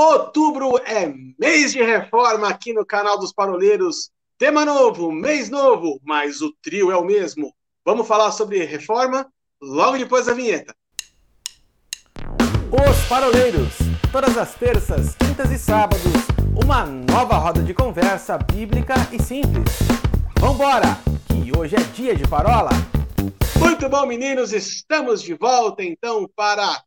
Outubro é mês de reforma aqui no canal dos Paroleiros. Tema novo, mês novo, mas o trio é o mesmo. Vamos falar sobre reforma logo depois da vinheta. Os Paroleiros, todas as terças, quintas e sábados, uma nova roda de conversa bíblica e simples. Vambora, que hoje é dia de parola. Muito bom, meninos, estamos de volta então para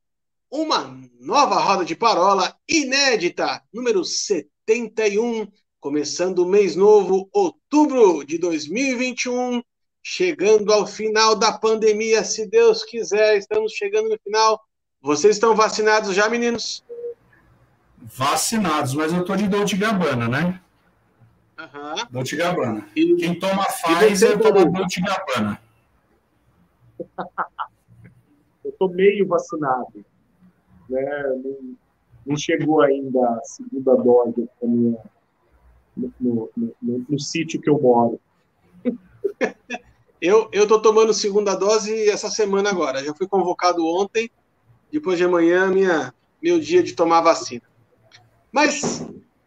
uma nova roda de parola inédita, número 71, começando o mês novo, outubro de 2021, chegando ao final da pandemia, se Deus quiser, estamos chegando no final. Vocês estão vacinados já, meninos? Vacinados, mas eu tô de Dolce Gabbana, né? Aham. Dolce Gabbana. E- Quem toma Pfizer toma? Dolce Gabbana. eu tô meio vacinado. Né? Não, não chegou ainda a segunda dose minha, no, no- no- no sítio que eu moro. Eu, eu tô tomando segunda dose essa semana agora. Já fui convocado ontem. Depois de amanhã, minha, meu dia de tomar vacina. Mas,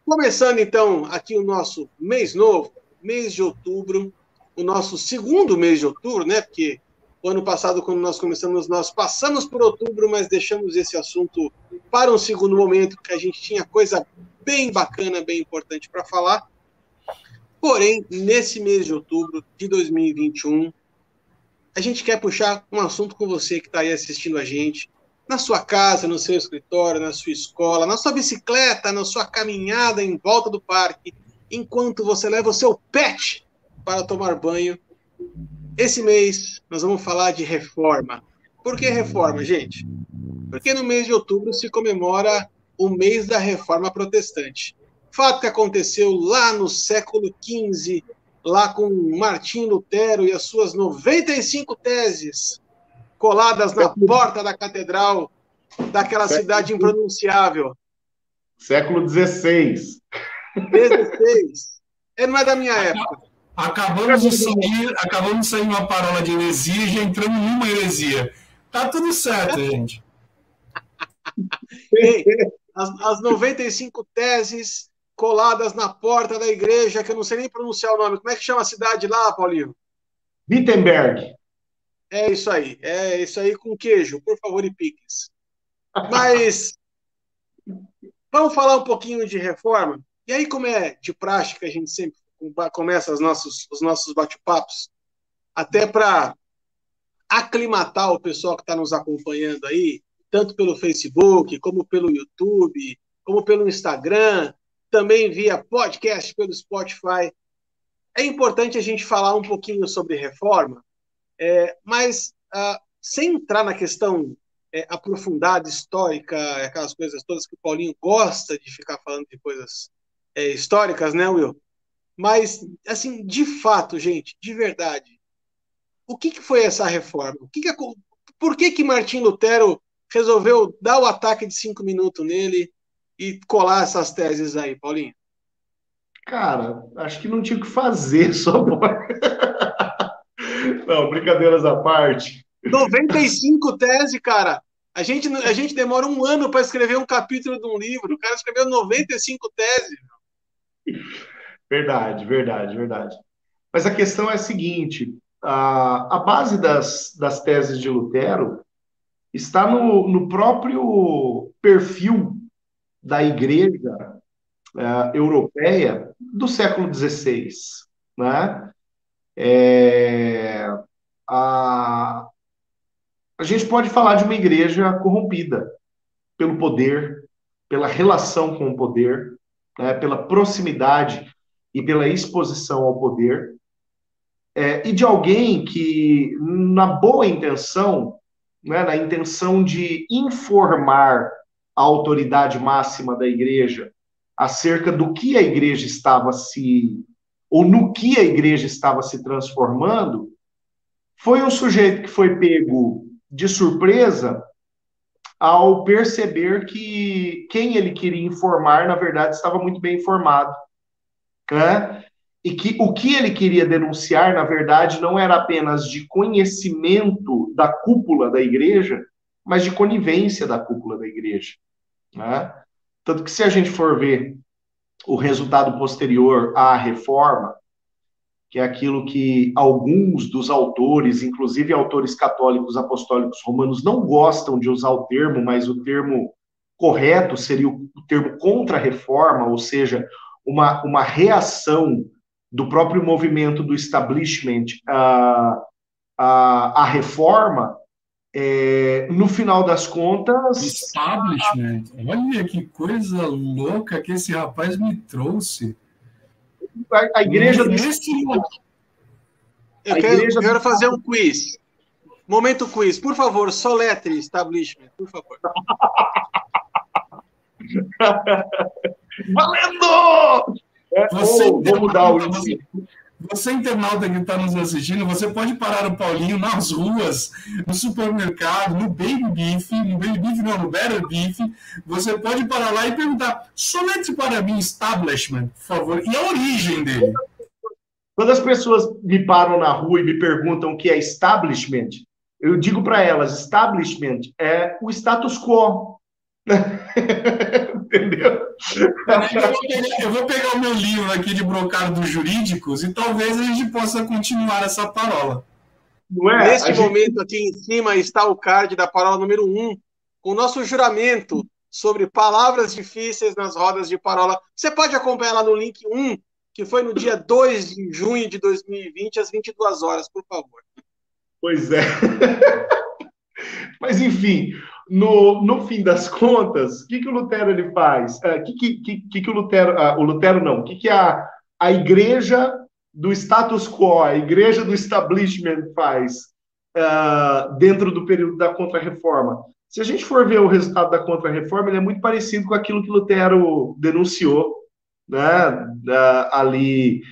começando então aqui o nosso mês novo, mês de outubro, o nosso segundo mês de outubro, né? Porque o ano passado, quando nós começamos, nós passamos por outubro, mas deixamos esse assunto para um segundo momento, porque a gente tinha coisa bem bacana, bem importante para falar. Porém, nesse mês de outubro de 2021, a gente quer puxar um assunto com você que está aí assistindo a gente, na sua casa, no seu escritório, na sua escola, na sua bicicleta, na sua caminhada em volta do parque, enquanto você leva o seu pet para tomar banho. Esse mês nós vamos falar de reforma. Por que reforma, gente? Porque no mês de outubro se comemora o mês da reforma protestante. Fato que aconteceu lá no século XV, lá com Martim Lutero e as suas 95 teses coladas na porta da catedral daquela cidade impronunciável. Século XVI. 16. É, não é da minha época. Acabamos de sair, acabamos de sair uma parola de heresia e já entramos numa heresia. Tá tudo certo, gente. Ei, as, as 95 teses coladas na porta da igreja, que eu não sei nem pronunciar o nome. Como é que chama a cidade lá, Paulinho? Wittenberg. É isso aí. É isso aí com queijo, por favor, e piques. Mas vamos falar um pouquinho de reforma. E aí, como é de prática, a gente sempre começa os nossos, os nossos bate-papos, até para aclimatar o pessoal que está nos acompanhando aí, tanto pelo Facebook, como pelo YouTube, como pelo Instagram, também via podcast pelo Spotify. É importante a gente falar um pouquinho sobre reforma, é, mas ah, sem entrar na questão é, aprofundada, histórica, aquelas coisas todas que o Paulinho gosta de ficar falando de coisas é, históricas, né, Will? Mas, assim, de fato, gente, de verdade, o que, que foi essa reforma? O que que, por que que Martim Lutero resolveu dar o ataque de cinco minutos nele e colar essas teses aí, Paulinho? Cara, acho que não tinha o que fazer, só pode. Não, brincadeiras à parte. 95 teses, cara. A gente, a gente demora um ano para escrever um capítulo de um livro. O cara escreveu 95 teses. Verdade, verdade, verdade. Mas a questão é a seguinte: a, a base das, das teses de Lutero está no, no próprio perfil da igreja eh, europeia do século XVI, né? É, a, a gente pode falar de uma igreja corrompida pelo poder, pela relação com o poder, né, pela proximidade e pela exposição ao poder, é, e de alguém que, na boa intenção, né, na intenção de informar a autoridade máxima da igreja acerca do que a igreja estava se, ou no que a igreja estava se transformando, foi um sujeito que foi pego de surpresa ao perceber que quem ele queria informar, na verdade, estava muito bem informado. Né? E que o que ele queria denunciar, na verdade, não era apenas de conhecimento da cúpula da igreja, mas de conivência da cúpula da igreja. Né? Tanto que se a gente for ver o resultado posterior à reforma, que é aquilo que alguns dos autores, inclusive autores católicos apostólicos romanos, não gostam de usar o termo, mas o termo correto seria o termo contra-reforma, ou seja, uma, uma reação do próprio movimento do establishment à, à, à reforma, é, no final das contas. Establishment. Olha que coisa louca que esse rapaz me trouxe. A, a igreja. Nesse... Eu, quero, igreja quero fazer um quiz. Momento quiz. Por favor, soletre establishment, por favor. Valendo! É, Você oh, vou mudar o índice. Você, internauta que está nos assistindo, você pode parar o Paulinho nas ruas, no supermercado, no Baby Beef, no Baby Beef não, no Better Beef. Você pode parar lá e perguntar, somente para mim, establishment, por favor, e a origem dele. Quando as pessoas me param na rua e me perguntam o que é establishment, eu digo para elas, establishment é o status quo. Entendeu? Eu vou, pegar, o meu livro aqui de brocado dos jurídicos e talvez a gente possa continuar essa parola. É? Neste gente... momento, aqui em cima, está o card da parola número 1, um, com o nosso juramento sobre palavras difíceis nas rodas de parola. Você pode acompanhar lá no link 1, que foi no dia 2 de junho de 2020, às 22 horas, por favor. Pois é. Mas, enfim, no, no fim das contas, o que, que o Lutero ele faz? O uh, que, que, que, que o Lutero, uh, o Lutero não, o que, que a, a igreja do status quo, a igreja do establishment faz uh, dentro do período da Contra-Reforma? Se a gente for ver o resultado da Contra-Reforma, ele é muito parecido com aquilo que Lutero denunciou né, ali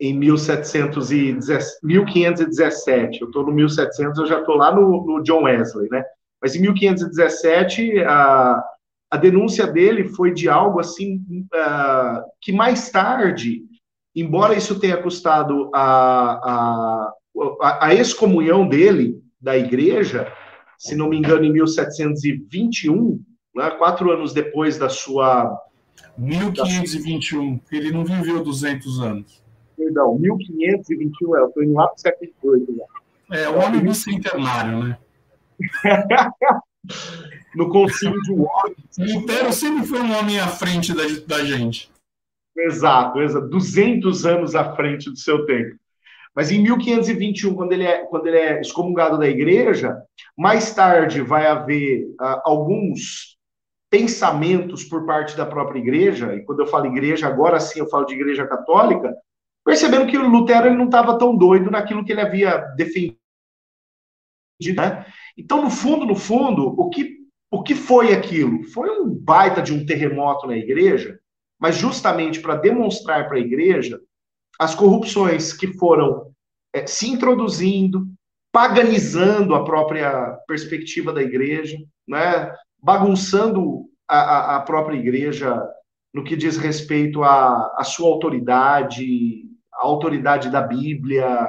em 1717, 1517. Eu estou no 1700, eu já estou lá no, no John Wesley, né? Mas em 1517, a, a denúncia dele foi de algo assim uh, que mais tarde, embora isso tenha custado a, a, a excomunhão dele da igreja, se não me engano, em 1721, né, quatro anos depois da sua. 1521, da... ele não viveu 200 anos. Perdão, 1521, é, eu estou indo lá para o século XVIII. É, o homem bicentenário, né? No concílio de Worms. Lutero sempre foi um homem à frente da, da gente. Exato, exato, 200 anos à frente do seu tempo. Mas em 1521, quando ele é, quando ele é excomungado da igreja, mais tarde vai haver uh, alguns pensamentos por parte da própria igreja, e quando eu falo igreja, agora sim eu falo de igreja católica, percebendo que o Lutero ele não estava tão doido naquilo que ele havia defendido, né? Então, no fundo, no fundo, o que, o que foi aquilo? Foi um baita de um terremoto na igreja, mas justamente para demonstrar para a igreja as corrupções que foram é, se introduzindo, paganizando a própria perspectiva da igreja, né? bagunçando a, a própria igreja no que diz respeito à, à sua autoridade, a autoridade da Bíblia,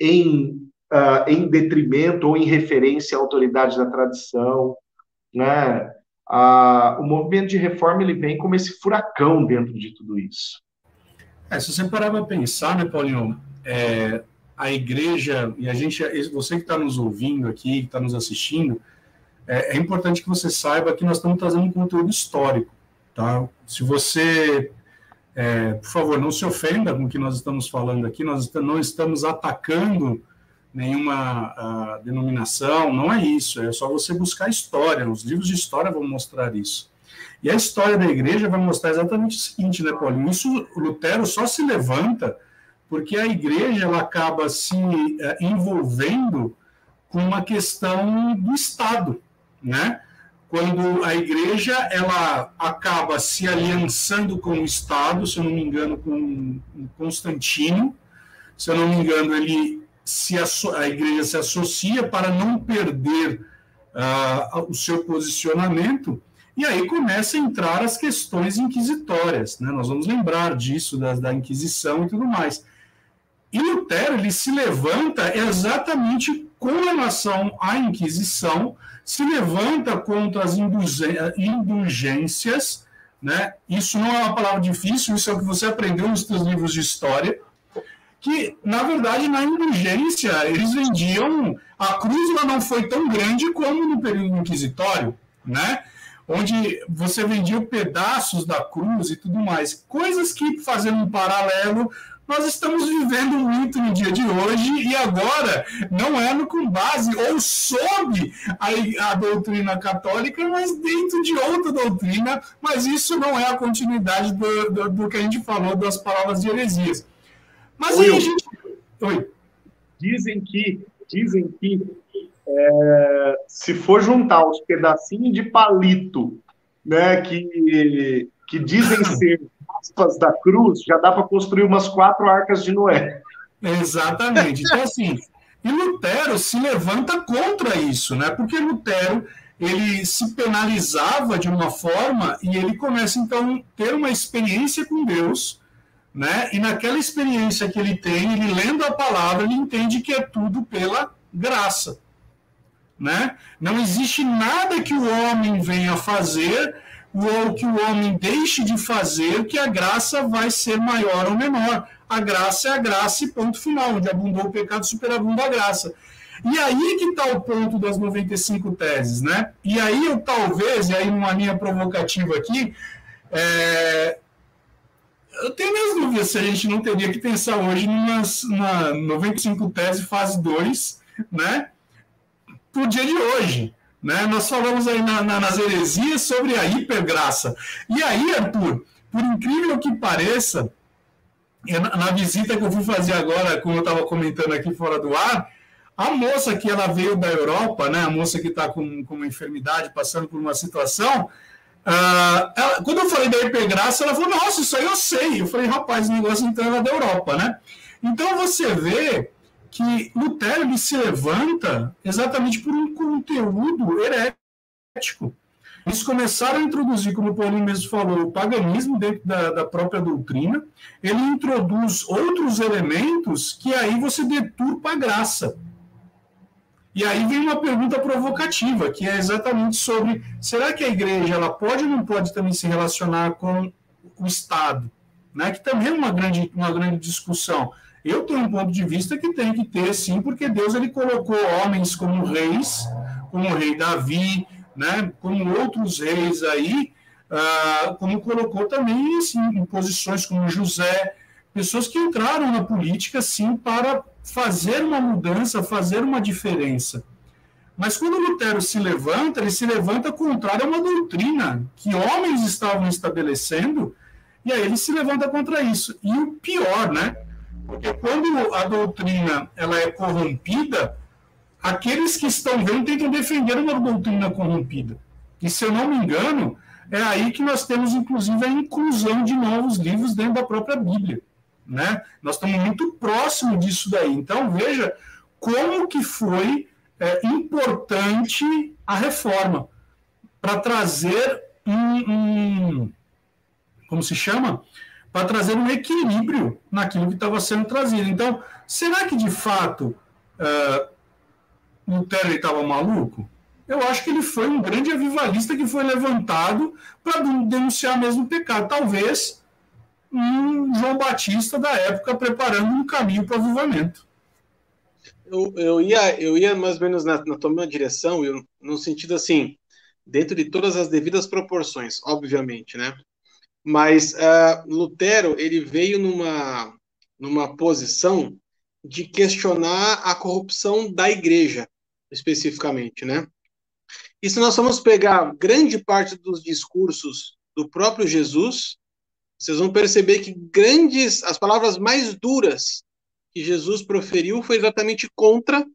em uh, em detrimento ou em referência à autoridade da tradição, né? Uh, o movimento de reforma ele vem como esse furacão dentro de tudo isso. É, se você parar para pensar, né, Paulinho, é, a igreja e a gente, você que está nos ouvindo aqui, que está nos assistindo, é, é, importante que você saiba que nós estamos trazendo um conteúdo histórico, tá? Se você, é, por favor, não se ofenda com o que nós estamos falando aqui, nós não estamos atacando nenhuma uh, denominação, não é isso, é só você buscar história, os livros de história vão mostrar isso. E a história da igreja vai mostrar exatamente o seguinte, né, Paulinho? Isso, Lutero só se levanta porque a igreja ela acaba se uh, envolvendo com uma questão do Estado, né? Quando a igreja ela acaba se aliançando com o Estado, se eu não me engano, com Constantino, se eu não me engano, ele se a, igreja se associa para não perder uh, o seu posicionamento, e aí começa a entrar as questões inquisitórias. Né? Nós vamos lembrar disso, da, da Inquisição e tudo mais. E Lutero ele se levanta exatamente com relação à Inquisição, se levanta contra as indulgências né? Isso não é uma palavra difícil, isso é o que você aprendeu nos seus livros de história, que, na verdade, na indulgência, eles vendiam... A cruz não foi tão grande como no período inquisitório, né? onde você vendia pedaços da cruz e tudo mais. Coisas que, fazendo um paralelo, nós estamos vivendo muito no dia de hoje e agora não é no, com base ou sob a, a doutrina católica, mas dentro de outra doutrina, mas isso não é a continuidade do, do, do que a gente falou das palavras de heresias. Mas Oi, aí a gente. Oi. Dizem que, dizem que é, se for juntar os pedacinhos de palito, né, que, que dizem ser aspas da cruz, já dá para construir umas quatro arcas de Noé. Exatamente. Então, assim, e Lutero se levanta contra isso, né? Porque Lutero ele se penalizava de uma forma e ele começa então a ter uma experiência com Deus, né? E naquela experiência que ele tem, ele lendo a palavra, ele entende que é tudo pela graça, né? Não existe nada que o homem venha fazer ou que o homem deixe de fazer, que a graça vai ser maior ou menor. A graça é a graça e ponto final, onde abundou o pecado, superabunda a graça. E aí que está o ponto das 95 teses, né? E aí eu talvez, e aí numa linha provocativa aqui, é... eu tenho minhas dúvidas se a gente não teria que pensar hoje numas, numa 95 teses fase 2, né? Para o dia de hoje. Né? Nós falamos aí na, na, nas heresias sobre a hipergraça. E aí, Arthur, por incrível que pareça, na, na visita que eu fui fazer agora, como eu estava comentando aqui fora do ar, a moça que ela veio da Europa, né, a moça que está com, com uma enfermidade, passando por uma situação, uh, ela, quando eu falei da hipergraça, ela falou, nossa, isso aí eu sei. Eu falei, rapaz, o negócio então era da Europa, né? Então você vê que Lutero ele se levanta exatamente por um conteúdo herético. Eles começaram a introduzir, como o Paulinho mesmo falou, o paganismo dentro da, da própria doutrina. Ele introduz outros elementos que aí você deturpa a graça. E aí vem uma pergunta provocativa, que é exatamente sobre: será que a igreja ela pode ou não pode também se relacionar com o Estado? Né? Que também é uma grande, uma grande discussão. Eu tenho um ponto de vista que tem que ter, sim, porque Deus ele colocou homens como reis, como o rei Davi, né, como outros reis aí, ah, como colocou também assim, em posições como José, pessoas que entraram na política, sim, para fazer uma mudança, fazer uma diferença. Mas quando Lutero se levanta, ele se levanta contrário a uma doutrina que homens estavam estabelecendo, e aí ele se levanta contra isso. E o pior, né? Porque quando a doutrina ela é corrompida, aqueles que estão vendo tentam defender uma doutrina corrompida. E se eu não me engano, é aí que nós temos, inclusive, a inclusão de novos livros dentro da própria Bíblia. Né? Nós estamos muito próximo disso daí. Então, veja como que foi é, importante a reforma para trazer um, um, como se chama? para trazer um equilíbrio naquilo que estava sendo trazido. Então, será que de fato uh, Lutero estava maluco? Eu acho que ele foi um grande avivalista que foi levantado para denunciar mesmo o pecado. Talvez um João Batista da época preparando um caminho para o avivamento. Eu, eu, ia, eu ia mais ou menos na, na tua direção, eu, no sentido assim, dentro de todas as devidas proporções, obviamente, né? Mas uh, Lutero ele veio numa, numa posição de questionar a corrupção da igreja, especificamente, né? E se nós formos pegar grande parte dos discursos do próprio Jesus, vocês vão perceber que grandes, as palavras mais duras que Jesus proferiu foi exatamente contra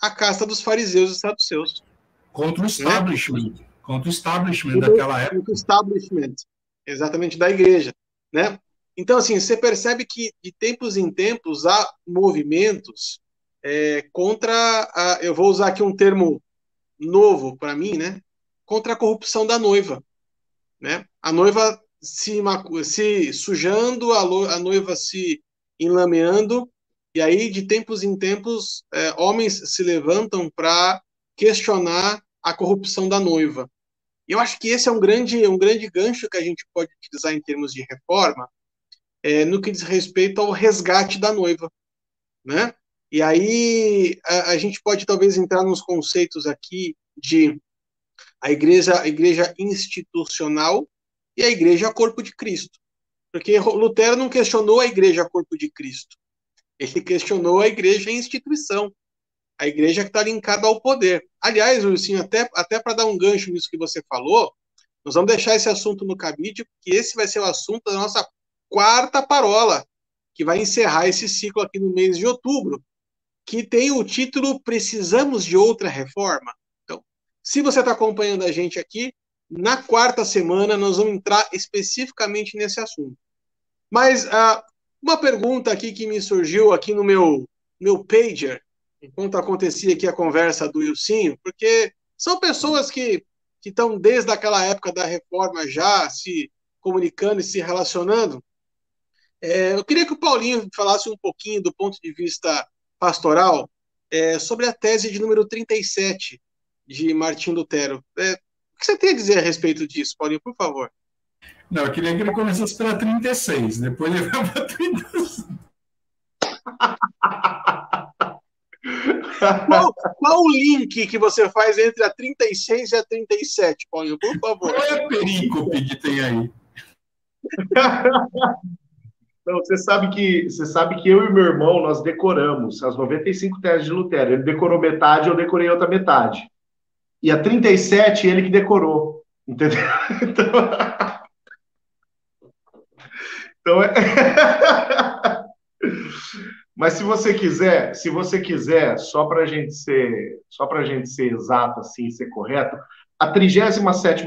a casta dos fariseus e saduceus. Contra o establishment. Né? Contra o establishment daquela época. Contra o establishment exatamente da igreja, né? Então, assim, você percebe que de tempos em tempos há movimentos é, contra, a, eu vou usar aqui um termo novo para mim, né? Contra a corrupção da noiva, né? A noiva se, se sujando, a, a noiva se enlameando, e aí de tempos em tempos é, homens se levantam para questionar a corrupção da noiva, Eu acho que esse é um grande, um grande gancho que a gente pode utilizar em termos de reforma, é, no que diz respeito ao resgate da noiva, né? E aí a, a, gente pode talvez entrar nos conceitos aqui de a igreja, a igreja institucional e a igreja corpo de Cristo. Porque Lutero não questionou a igreja corpo de Cristo. Ele questionou a igreja instituição. A igreja que está linkada ao poder. Aliás, Lucinho, até, até para dar um gancho nisso que você falou, nós vamos deixar esse assunto no cabide, porque esse vai ser o assunto da nossa quarta parola, que vai encerrar esse ciclo aqui no mês de outubro, que tem o título Precisamos de Outra Reforma. Então, se você está acompanhando a gente aqui, na quarta semana nós vamos entrar especificamente nesse assunto. Mas uh, uma pergunta aqui que me surgiu aqui no meu, meu pager, enquanto acontecia aqui a conversa do Ilcinho, porque são pessoas que que estão desde aquela época da reforma já se comunicando e se relacionando. É, eu queria que o Paulinho falasse um pouquinho do ponto de vista pastoral é, sobre a tese de número 37 de Martim Lutero. É, que você tem a dizer a respeito disso, Paulinho, por favor? Não, eu queria que ele começasse pela 36, depois ele vai para 36. Qual, qual, o link que você faz entre a 36 e a 37, Paulinho, por favor? Qual é a perícope que tem aí? Não, você sabe que você sabe que eu e meu irmão nós decoramos as 95 teses de Lutero. Ele decorou metade, eu decorei outra metade. E a 37 ele que decorou, entendeu? Então, então é... Mas se você quiser, se você quiser, só para a gente ser, só para gente ser exato assim, ser correto, a 37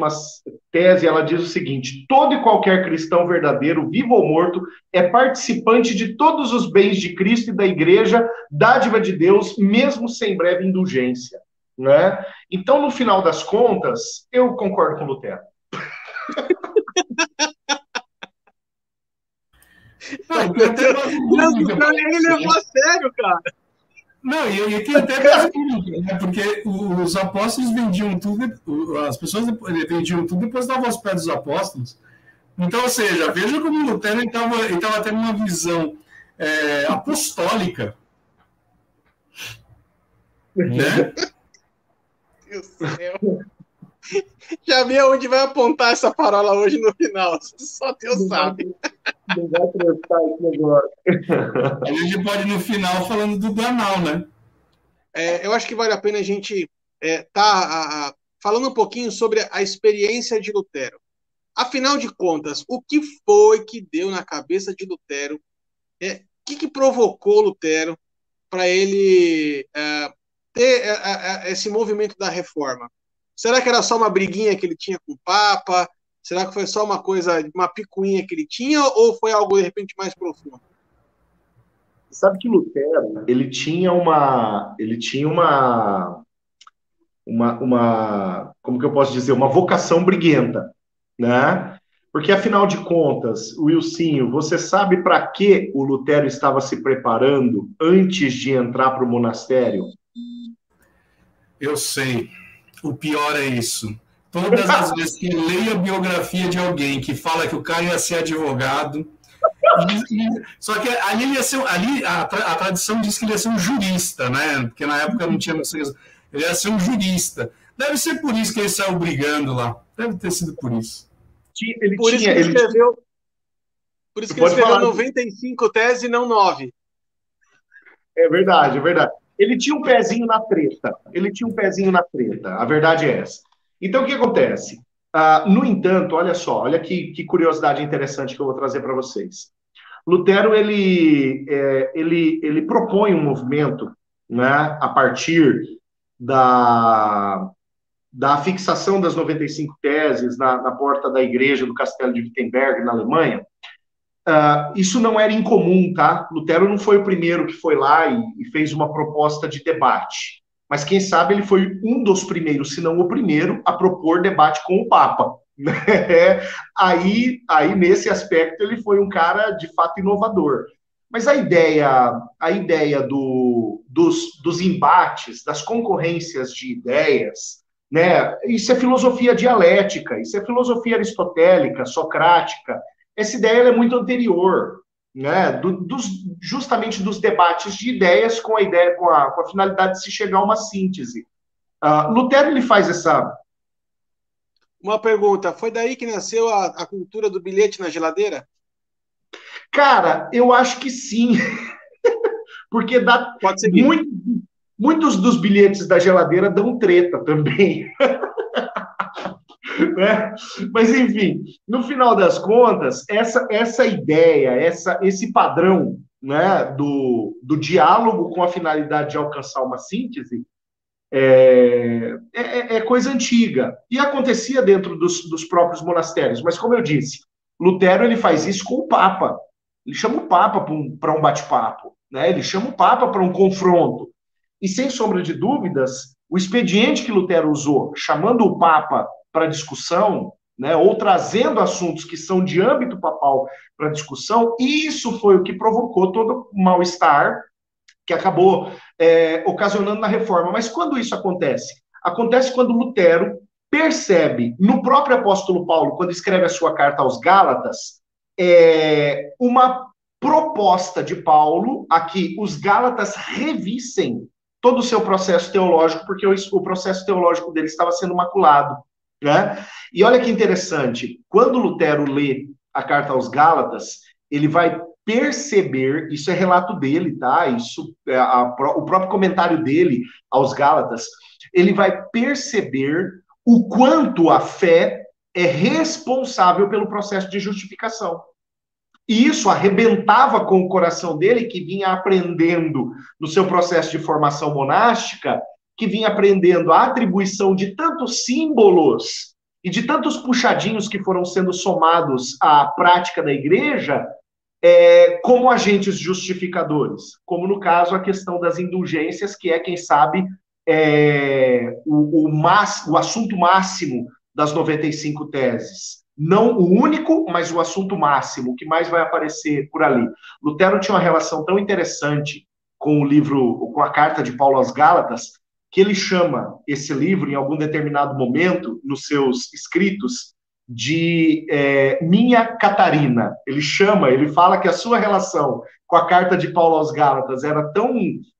tese ela diz o seguinte: todo e qualquer cristão verdadeiro, vivo ou morto, é participante de todos os bens de Cristo e da Igreja, dádiva de Deus, mesmo sem breve indulgência. Né? Então, no final das contas, eu concordo com Lutero. Não, ele levou a sério, cara. Não, e, e tem até né? porque os apóstolos vendiam tudo, as pessoas vendiam tudo e depois davam aos pés dos apóstolos. Então, ou seja, veja como Lutero estava tendo uma visão é, apostólica. Né? Do céu. Já vi aonde vai apontar essa parola hoje no final. Só Deus não sabe. não vai prestar esse negócio. A gente pode ir no final falando do banal, né? É, eu acho que vale a pena a gente é, tá a, a, falando um pouquinho sobre a experiência de Lutero. Afinal de contas, o que foi que deu na cabeça de Lutero? É, o que, que provocou Lutero para ele é, ter é, é, esse movimento da reforma? Será que era só uma briguinha que ele tinha com o Papa? Será que foi só uma coisa, uma picuinha que ele tinha, ou foi algo de repente mais profundo? Sabe que Lutero, ele tinha uma, ele tinha uma, uma, uma, como que eu posso dizer, uma vocação briguenta, né? Porque afinal de contas, Wilsinho, você sabe para que o Lutero estava se preparando antes de entrar para o monastério? Eu sei. O pior é isso. Todas as vezes que leio a biografia de alguém que fala que o cara ia ser advogado, só que ali, ele ia ser, ali a, a, tradição diz que ele ia ser um jurista, né? Porque na época não tinha. Ele ia ser um jurista. Deve ser por isso que ele saiu brigando lá. Deve ter sido por isso. Ele por tinha, isso que ele escreveu. Por isso que ele escreveu falar. 95 teses e não 9. É verdade, é verdade. Ele tinha um pezinho na treta. Ele tinha um pezinho na treta. A verdade é essa. Então, o que acontece? Uh, no entanto, olha só, olha que, que, curiosidade interessante que eu vou trazer para vocês. Lutero ele, é, ele, ele propõe um movimento né, a partir da, da fixação das 95 teses na, na porta da igreja do Castelo de Wittenberg, na Alemanha, Uh, isso não era incomum, tá? Lutero não foi o primeiro que foi lá e, e, fez uma proposta de debate. Mas quem sabe ele foi um dos primeiros, se não o primeiro, a propor debate com o Papa. Né? aí, aí, nesse aspecto, ele foi um cara de fato inovador. Mas a ideia, a ideia do, dos, dos embates, das concorrências de ideias, Né? Isso é filosofia dialética, isso é filosofia aristotélica, socrática. Essa ideia é muito anterior, né? Do, dos, justamente dos debates de ideias com a ideia, com a, com a finalidade de se chegar a uma síntese. Uh, Lutero ele faz essa. Uma pergunta: foi daí que nasceu a, a cultura do bilhete na geladeira? Cara, eu acho que sim. Porque dá muito, muitos dos bilhetes da geladeira dão treta também. né? Mas, enfim, no final das contas, essa, essa ideia, essa, esse padrão né, do, do diálogo com a finalidade de alcançar uma síntese é, é, é coisa antiga. E acontecia dentro dos, dos próprios monastérios. Mas, como eu disse, Lutero ele faz isso com o Papa. Ele chama o Papa para um, um bate-papo, né? ele chama o Papa para um confronto. E sem sombra de dúvidas, o expediente que Lutero usou, chamando o Papa para discussão, né, ou trazendo assuntos que são de âmbito papal para discussão, isso foi o que provocou todo o mal-estar que acabou é, ocasionando na reforma. Mas quando isso acontece? Acontece quando Lutero percebe no próprio apóstolo Paulo, quando escreve a sua carta aos Gálatas, é, uma proposta de Paulo a que os Gálatas revissem todo o seu processo teológico, porque o, o processo teológico dele estava sendo maculado. Né? E olha que interessante, quando Lutero lê a carta aos Gálatas, ele vai perceber, isso é relato dele, tá? Isso é a, o próprio comentário dele aos Gálatas, ele vai perceber o quanto a fé é responsável pelo processo de justificação. E isso arrebentava com o coração dele, que vinha aprendendo no seu processo de formação monástica, que vinha aprendendo a atribuição de tantos símbolos e de tantos puxadinhos que foram sendo somados à prática da igreja, é, como agentes justificadores, como no caso a questão das indulgências, que é, quem sabe, é, o, o, o assunto máximo das 95 teses. Não o único, mas o assunto máximo, que mais vai aparecer por ali. Lutero tinha uma relação tão interessante com o livro, com a carta de Paulo às Gálatas, que ele chama esse livro, em algum determinado momento, nos seus escritos, de é, Minha Catarina. Ele chama, ele fala que a sua relação com a carta de Paulo aos Gálatas era tão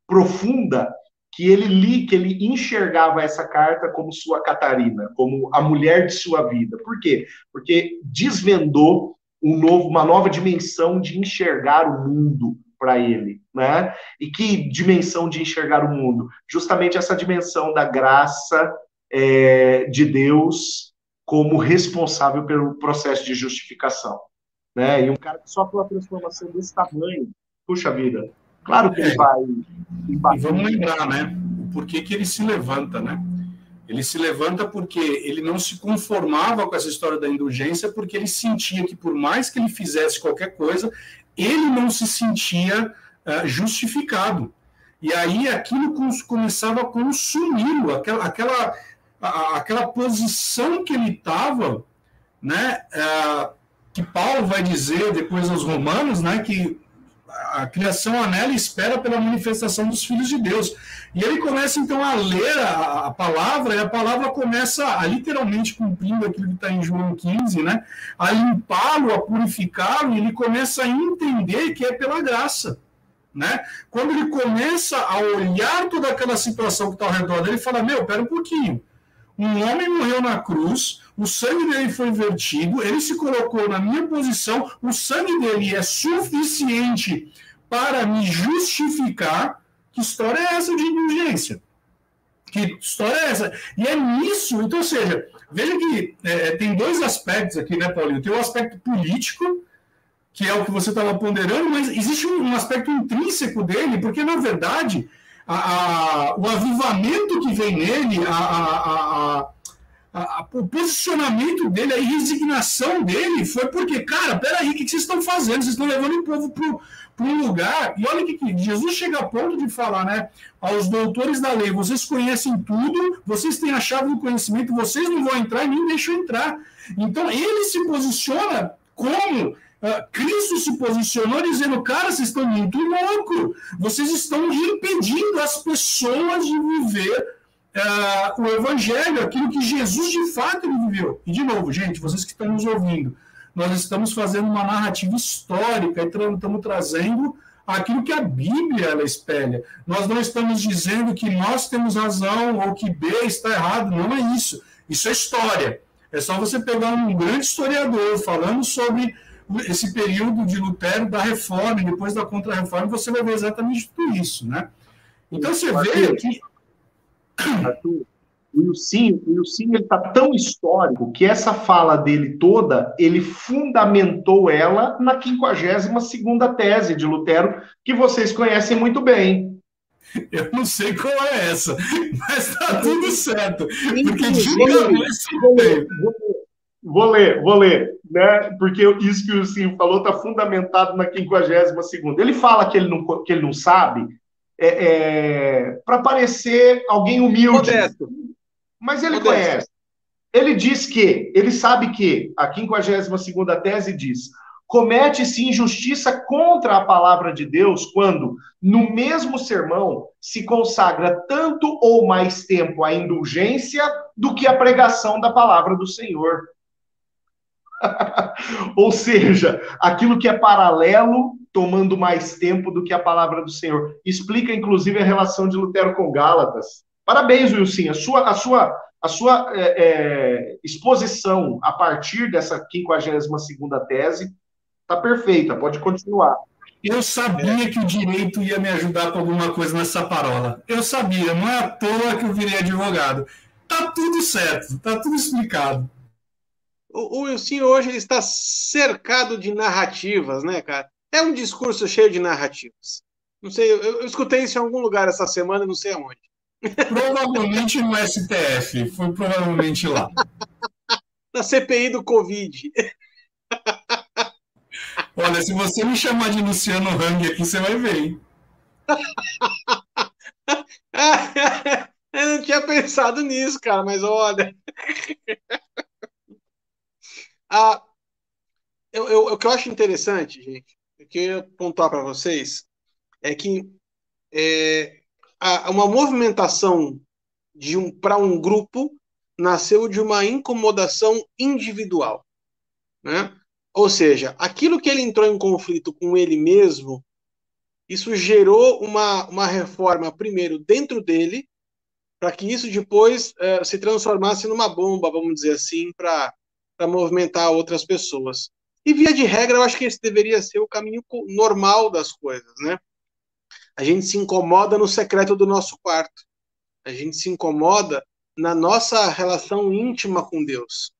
profunda que ele li, que ele enxergava essa carta como sua Catarina, como a mulher de sua vida. Por quê? Porque desvendou um novo, uma nova dimensão de enxergar o mundo para ele, né? E que dimensão de enxergar o mundo? Justamente essa dimensão da graça é, de Deus como responsável pelo processo de justificação, né? E um cara que só pela transformação desse tamanho, puxa vida, Claro que ele é. vai. E vamos lembrar, né? Por que, que ele se levanta, né? Ele se levanta porque ele não se conformava com essa história da indulgência, porque ele sentia que, por mais que ele fizesse qualquer coisa, ele não se sentia uh, justificado. E aí aquilo começava a consumi-lo, aquela, aquela, aquela posição que ele estava, né? Uh, que Paulo vai dizer depois aos Romanos, né? Que a criação anela e espera pela manifestação dos filhos de Deus. E ele começa então a ler a, a palavra, e a palavra começa a literalmente cumprindo aquilo que está em João 15, né? A limpá-lo, a purificá-lo, e ele começa a entender que é pela graça. Né? Quando ele começa a olhar toda aquela situação que está ao redor dele, ele fala: Meu, pera um pouquinho. Um homem morreu na cruz, o sangue dele foi vertido, ele se colocou na minha posição, o sangue dele é suficiente para me justificar. Que história é essa de indulgência? Que história é essa? E é nisso, então, ou seja, veja que é, tem dois aspectos aqui, né, Paulinho? Tem o aspecto político, que é o que você estava ponderando, mas existe um, um aspecto intrínseco dele, porque, na verdade, a, a, o avivamento que vem nele, a, o posicionamento dele, a resignação dele foi porque, cara, peraí, o que vocês estão fazendo? Vocês estão levando o povo para um lugar. E olha que, que Jesus chega a ponto de falar, né? Aos doutores da lei, vocês conhecem tudo, vocês têm a chave do conhecimento, vocês não vão entrar e nem deixam entrar. Então, ele se posiciona como ah, Cristo se posicionou dizendo, cara, vocês estão muito loucos, vocês estão impedindo as pessoas de viver uh, o Evangelho, aquilo que Jesus de fato viveu. E, de novo, gente, vocês que estão nos ouvindo, nós estamos fazendo uma narrativa histórica e estamos trazendo aquilo que a Bíblia ela espelha. Nós não estamos dizendo que nós temos razão ou que B está errado, não é isso. Isso é história. É só você pegar um grande historiador falando sobre esse período de Lutero da Reforma e depois da Contra-Reforma, você vai ver exatamente tudo isso, né? Então você vê que o Ilcinho, o Ilcinho está tão histórico que essa fala dele toda, ele fundamentou ela na 52ª tese de Lutero, que vocês conhecem muito bem. Eu não sei qual é essa, mas está tudo certo. Porque de Vou ler, vou ler, né? Porque isso que o Ilcinho falou está fundamentado na 52ª. Ele fala que ele não, que ele não sabe é, é, para parecer alguém humilde. Modesto. Mas ele Modesto. conhece. Ele diz que, ele sabe que, a 52 tese diz, comete-se injustiça contra a palavra de Deus quando, no mesmo sermão, se consagra tanto ou mais tempo à indulgência do que à pregação da palavra do Senhor. ou seja, aquilo que é paralelo tomando mais tempo do que a palavra do Senhor. Explica, inclusive, a relação de Lutero com Gálatas. Parabéns, Wilson. A sua, a sua, a sua é, é, exposição a partir dessa 52 tese está perfeita, pode continuar. Eu sabia que o direito ia me ajudar com alguma coisa nessa parola. Eu sabia, não é à toa que eu virei advogado. Tá tudo certo, tá tudo explicado. O, o Wilson hoje ele está cercado de narrativas, né, cara? É um discurso cheio de narrativas. Não sei, eu, eu escutei isso em algum lugar essa semana, não sei aonde. Provavelmente no STF, foi provavelmente lá. Na CPI do Covid. Olha, se você me chamar de Luciano Hang aqui, você vai ver, hein? Eu não tinha pensado nisso, cara, mas olha. ah, eu, eu, o que eu acho interessante, gente, eu ia pontuar para vocês, é que é, uma movimentação de um, para um grupo nasceu de uma incomodação individual. Né? Ou seja, aquilo que ele entrou em conflito com ele mesmo, isso gerou uma, uma reforma, primeiro, dentro dele, para que isso depois é, se transformasse numa bomba, vamos dizer assim, para movimentar outras pessoas. E, via de regra, eu acho que esse deveria ser o caminho normal das coisas, né? A gente se incomoda no secreto do nosso quarto. A gente se incomoda na nossa relação íntima com Deus.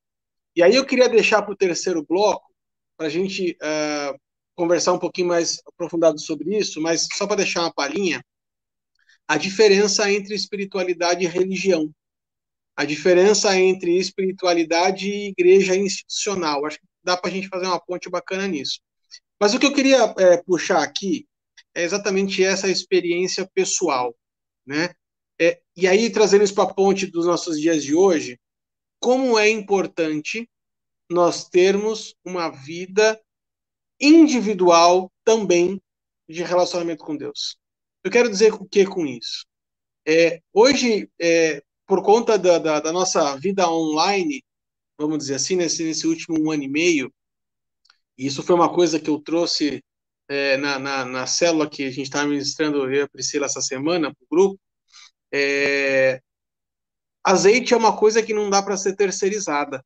E aí eu queria deixar para o terceiro bloco, para a gente uh, conversar um pouquinho mais aprofundado sobre isso, mas só para deixar uma palhinha, a diferença entre espiritualidade e religião. A diferença entre espiritualidade e igreja institucional. Acho que dá para a gente fazer uma ponte bacana nisso. Mas o que eu queria é, puxar aqui é exatamente essa experiência pessoal, né? É, e aí, trazendo isso para a ponte dos nossos dias de hoje, como é importante nós termos uma vida individual também de relacionamento com Deus. Eu quero dizer o que com isso? É, hoje, é, por conta da, da, da, nossa vida online, vamos dizer assim, nesse, nesse último um ano e meio, e isso foi uma coisa que eu trouxe é, na, na, na, célula que a gente está ministrando, eu e a Priscila, essa semana, para o grupo, é, azeite é uma coisa que não dá para ser terceirizada.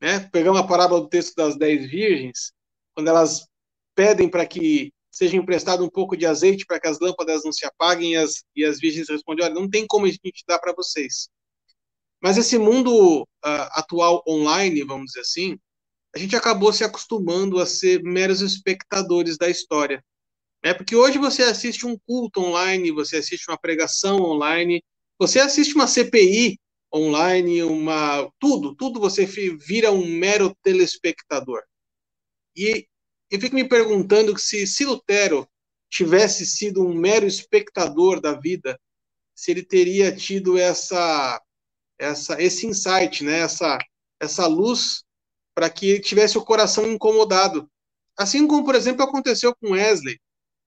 Né? Pegamos a parábola do texto das dez virgens, quando elas pedem para que seja emprestado um pouco de azeite para que as lâmpadas não se apaguem, e as, e as virgens respondem: olha, não tem como a gente dar para vocês. Mas esse mundo uh, atual online, vamos dizer assim, a gente acabou se acostumando a ser meros espectadores da história. É porque hoje você assiste um culto online, você assiste uma pregação online, você assiste uma CPI online, uma tudo, tudo você vira um mero telespectador. E eu fico me perguntando se, se Lutero tivesse sido um mero espectador da vida, se ele teria tido essa, essa esse insight, né? essa, essa luz para que ele tivesse o coração incomodado. Assim como, por exemplo, aconteceu com Wesley,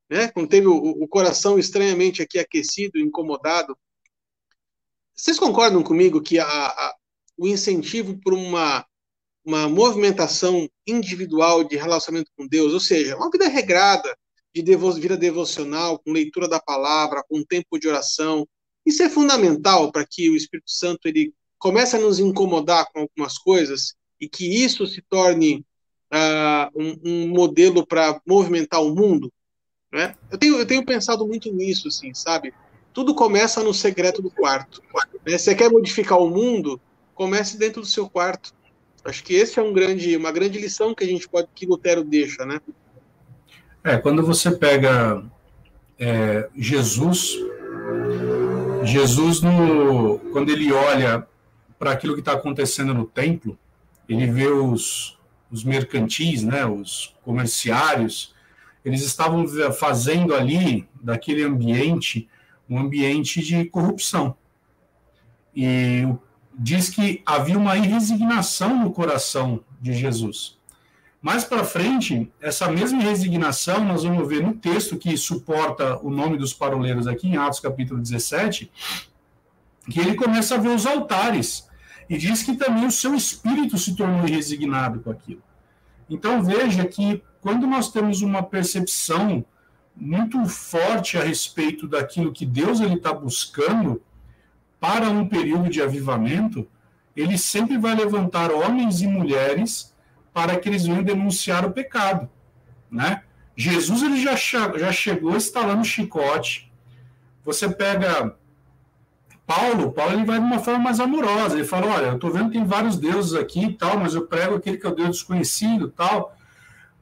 né? quando teve o, o coração estranhamente aqui aquecido, incomodado. vocês concordam comigo que a, a, o incentivo por uma, uma movimentação individual de relacionamento com Deus, ou seja, uma vida regrada, de devo, vida devocional, com leitura da palavra, com tempo de oração, isso é fundamental para que o Espírito Santo ele comece a nos incomodar com algumas coisas e que isso se torne uh, um, um, modelo para movimentar o mundo. Né? Eu, tenho, eu tenho pensado muito nisso, assim, sabe? Tudo começa no secreto do quarto. Né? Você quer modificar o mundo? Comece dentro do seu quarto. Acho que esse é um grande, uma grande lição que a gente pode que Lutero deixa, né? É, quando você pega é, Jesus, Jesus no, quando ele olha para aquilo que está acontecendo no templo, ele vê os, os mercantis, né, os comerciários, eles estavam fazendo ali daquele ambiente um ambiente de corrupção. E diz que havia uma resignação no coração de Jesus. Mais para frente, essa mesma resignação nós vamos ver no texto que suporta o nome dos paroleiros aqui em Atos capítulo 17, que ele começa a ver os altares e diz que também o seu espírito se tornou resignado com aquilo. Então veja que quando nós temos uma percepção muito forte a respeito daquilo que Deus ele está buscando para um período de avivamento, ele sempre vai levantar homens e mulheres para que eles venham denunciar o pecado, né? Jesus ele já, já chegou instalando chicote. Você pega Paulo, Paulo ele vai de uma forma mais amorosa. Ele fala: Olha, eu estou vendo que tem vários deuses aqui e tal, mas eu prego aquele que é o Deus desconhecido tal.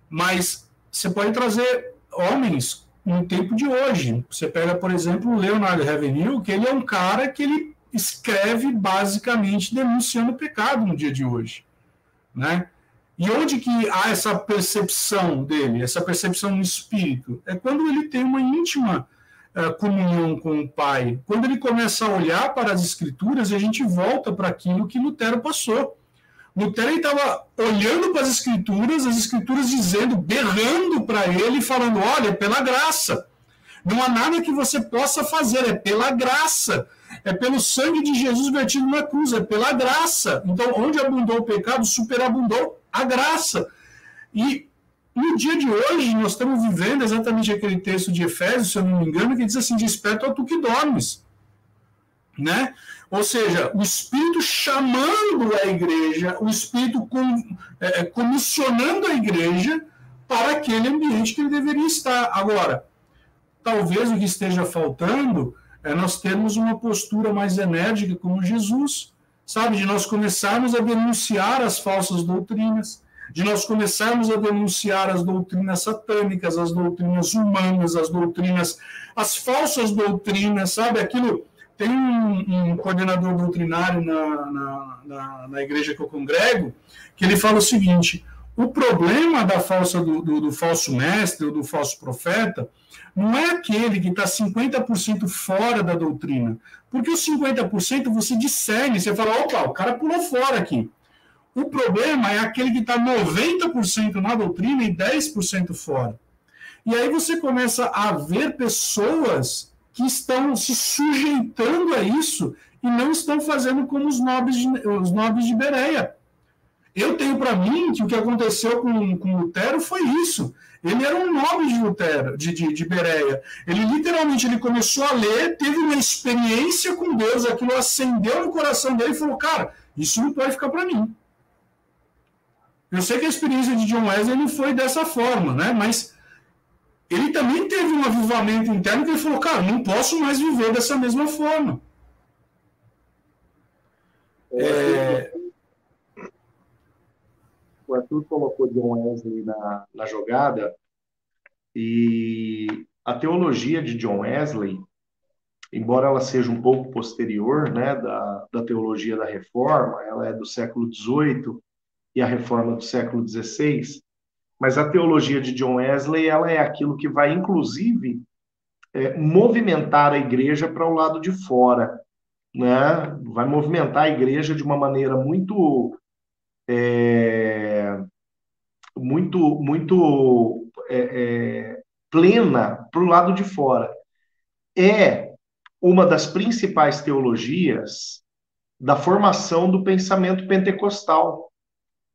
Mas você pode trazer homens no tempo de hoje. Você pega, por exemplo, o Leonardo Ravenhill, que ele é um cara que ele escreve basicamente denunciando o pecado no dia de hoje, né? E onde que há essa percepção dele, essa percepção no espírito? É quando ele tem uma íntima uh, comunhão com o Pai. Quando ele começa a olhar para as Escrituras, a gente volta para aquilo que Lutero passou. Lutero estava olhando para as Escrituras, as Escrituras dizendo, berrando para ele, falando: olha, é pela graça. Não há nada que você possa fazer, é pela graça. É pelo sangue de Jesus vertido na cruz, é pela graça. Então, onde abundou o pecado, superabundou a graça. E no dia de hoje, nós estamos vivendo exatamente aquele texto de Efésios, se eu não me engano, que diz assim: Desperta tu que dormes. Né? Ou seja, o Espírito chamando a igreja, o Espírito com, é, é, comissionando a igreja para aquele ambiente que ele deveria estar. Agora, talvez o que esteja faltando é nós termos uma postura mais enérgica como Jesus, sabe? De nós começarmos a denunciar as falsas doutrinas, de nós começarmos a denunciar as doutrinas satânicas, as doutrinas humanas, as doutrinas, as falsas doutrinas, sabe? Aquilo. Tem um, um coordenador doutrinário na, na, na, na, igreja que eu congrego que ele fala o seguinte: o problema da falsa do, do, do falso mestre ou do falso profeta não é aquele que está 50% fora da doutrina. Porque os 50% você discerne, você fala, opa, o cara pulou fora aqui. O problema é aquele que está 90% na doutrina e 10% fora. E aí você começa a ver pessoas que estão se sujeitando a isso e não estão fazendo como os nobres de, os nobres de Bereia. Eu tenho para mim que o que aconteceu com, com Lutero foi isso. Ele era um nobre de Lutero, de, de, de Bereia. Ele literalmente ele começou a ler, teve uma experiência com Deus, aquilo acendeu no coração dele e falou: Cara, isso não pode ficar para mim. Eu sei que a experiência de John Wesley não foi dessa forma, né? Mas ele também teve um avivamento interno que ele falou: Cara, não posso mais viver dessa mesma forma. É, o Arthur colocou John Wesley na, na jogada e a teologia de John Wesley, embora ela seja um pouco posterior né, da, da teologia da Reforma, ela é do século XVIII e a Reforma do século XVI, mas a teologia de John Wesley ela é aquilo que vai, inclusive, é, movimentar a igreja para o lado de fora, né? Vai movimentar a igreja de uma maneira muito é, muito, muito é, é, plena para o lado de fora. É uma das principais teologias da formação do pensamento pentecostal.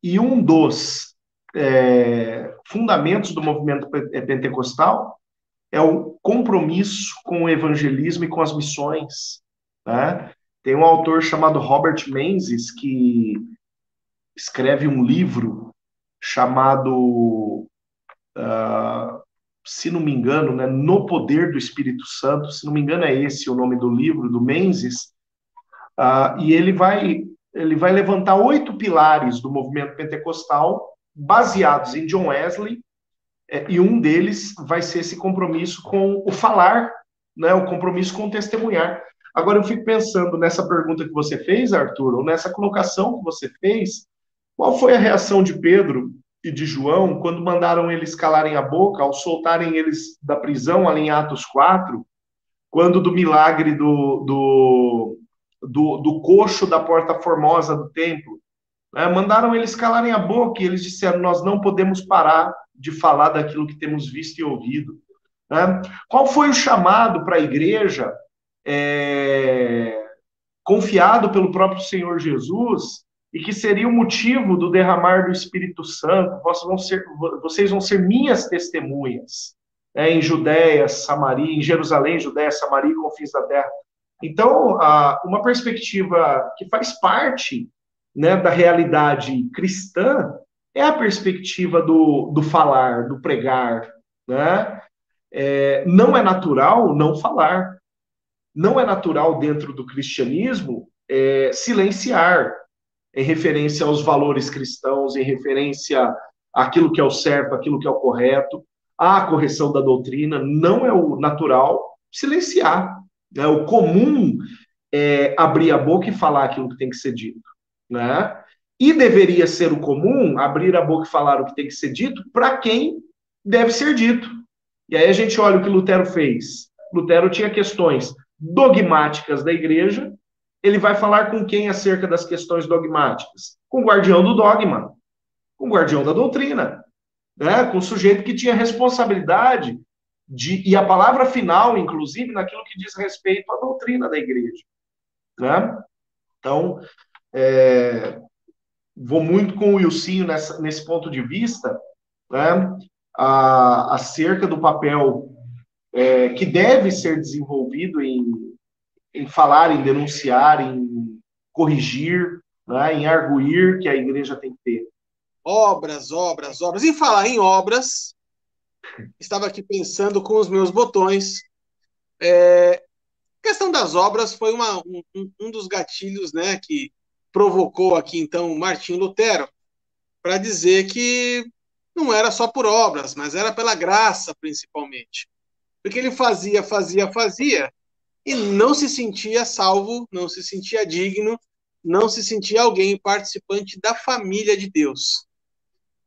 E um dos é, fundamentos do movimento é, pentecostal é o compromisso com o evangelismo e com as missões. Né? Tem um autor chamado Robert Menzies que escreve um livro chamado, uh, se não me engano, né, No Poder do Espírito Santo. Se não me engano, é esse o nome do livro, do Menzies. Uh, e ele vai, ele vai levantar oito pilares do movimento pentecostal, baseados em John Wesley, é, e um deles vai ser esse compromisso com o falar, né, o compromisso com o testemunhar. Agora, eu fico pensando nessa pergunta que você fez, Arthur, ou nessa colocação que você fez, qual foi a reação de Pedro e de João quando mandaram eles calarem a boca, ao soltarem eles da prisão, ali em Atos 4, quando do milagre do, do, do, do coxo da porta formosa do templo? Né? Mandaram eles calarem a boca e eles disseram: Nós não podemos parar de falar daquilo que temos visto e ouvido. Né? Qual foi o chamado para a igreja é, confiado pelo próprio Senhor Jesus e que seria o motivo do derramar do Espírito Santo. Vocês vão ser, vocês vão ser minhas testemunhas é, em Judéia, Samaria, em Jerusalém, Judéia, Samaria e confins da terra. Então, uma perspectiva que faz parte né, da realidade cristã é a perspectiva do, do falar, do pregar. Né? É, não é natural não falar não é natural dentro do cristianismo é, silenciar em referência aos valores cristãos, em referência àquilo que é o certo, aquilo que é o correto, à correção da doutrina, não é o natural silenciar. Né? O comum é abrir a boca e falar aquilo que tem que ser dito. Né? E deveria ser o comum abrir a boca e falar o que tem que ser dito para quem deve ser dito. E aí a gente olha o que Lutero fez. Lutero tinha questões dogmáticas da igreja, ele vai falar com quem acerca das questões dogmáticas? Com o guardião do dogma, com o guardião da doutrina, né? com o sujeito que tinha responsabilidade de, e a palavra final, inclusive, naquilo que diz respeito à doutrina da igreja. Né? Então, é, vou muito com o Wilsinho nessa, nesse ponto de vista, né? a, acerca do papel é, que deve ser desenvolvido em, em falar, em denunciar, em corrigir, né, em arguir que a igreja tem que ter. Obras, obras, obras. E falar em obras, estava aqui pensando com os meus botões. É, a questão das obras foi uma, um, um dos gatilhos né, que provocou aqui, então, Martim Lutero para dizer que não era só por obras, mas era pela graça, principalmente. Porque ele fazia, fazia, fazia e não se sentia salvo, não se sentia digno, não se sentia alguém participante da família de Deus.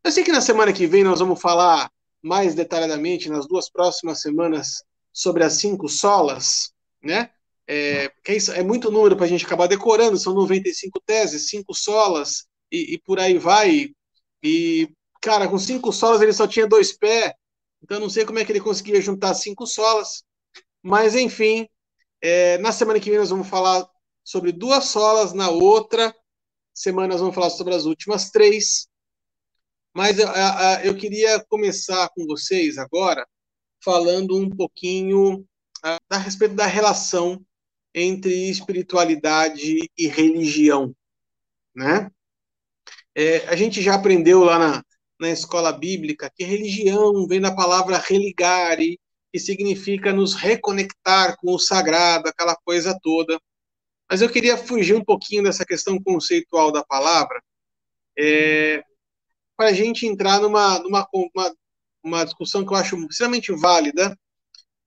Eu sei que na semana que vem nós vamos falar mais detalhadamente, nas duas próximas semanas, sobre as cinco solas, né? É, isso, é muito número para a gente acabar decorando, são 95 teses, cinco solas, e, e por aí vai. E, cara, com cinco solas ele só tinha dois pés, então não sei como é que ele conseguia juntar cinco solas, mas enfim, é, na semana que vem nós vamos falar sobre duas solas, na outra semana nós vamos falar sobre as últimas três. Mas eu, queria começar com vocês agora falando um pouquinho a, a respeito da relação entre espiritualidade e religião, né? É, a gente já aprendeu lá na, na escola bíblica que religião vem da palavra religare, que significa nos reconectar com o sagrado, aquela coisa toda. Mas eu queria fugir um pouquinho dessa questão conceitual da palavra, é, para a gente entrar numa, numa uma, uma discussão que eu acho extremamente válida,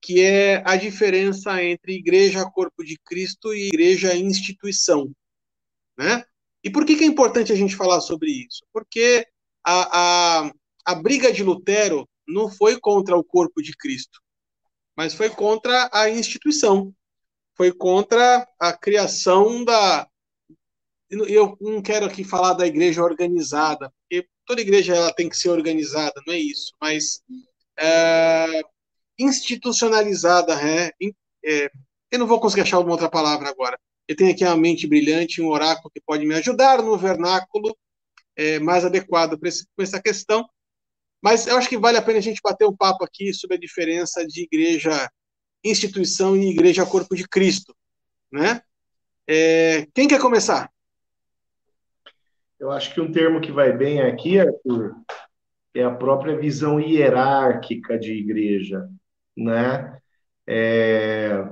que é a diferença entre igreja, corpo de Cristo, e igreja, instituição. Né? E por que, que é importante a gente falar sobre isso? Porque a, a, a briga de Lutero não foi contra o corpo de Cristo, mas foi contra a instituição, foi contra a criação da. Eu não quero aqui falar da igreja organizada, porque toda igreja ela tem que ser organizada, não é isso, mas é, institucionalizada, é, é, Eu não vou conseguir achar uma outra palavra agora. Eu tenho aqui uma mente brilhante, um oráculo que pode me ajudar no vernáculo é, mais adequado para essa questão. Mas eu acho que vale a pena a gente bater um papo aqui sobre a diferença de igreja instituição e igreja corpo de Cristo, né? É, quem quer começar? Eu acho que um termo que vai bem aqui, Arthur, é a própria visão hierárquica de igreja, né? É,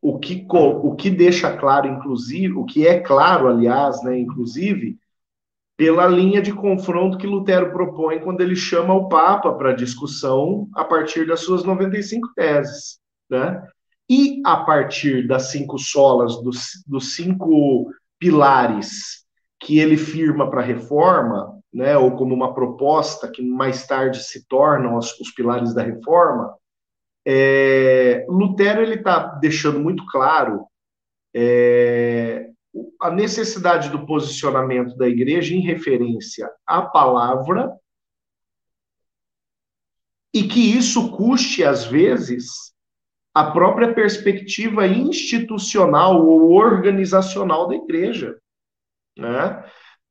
o, que, o que deixa claro, inclusive, o que é claro, aliás, né, inclusive, pela linha de confronto que Lutero propõe quando ele chama o Papa para discussão a partir das suas 95 teses, né? E a partir das cinco solas, dos, dos cinco pilares que ele firma para a reforma, né, ou como uma proposta que mais tarde se tornam os, os pilares da reforma, é, Lutero ele está deixando muito claro é, a necessidade do posicionamento da igreja em referência à palavra e que isso custe às vezes a própria perspectiva institucional ou organizacional da igreja, né?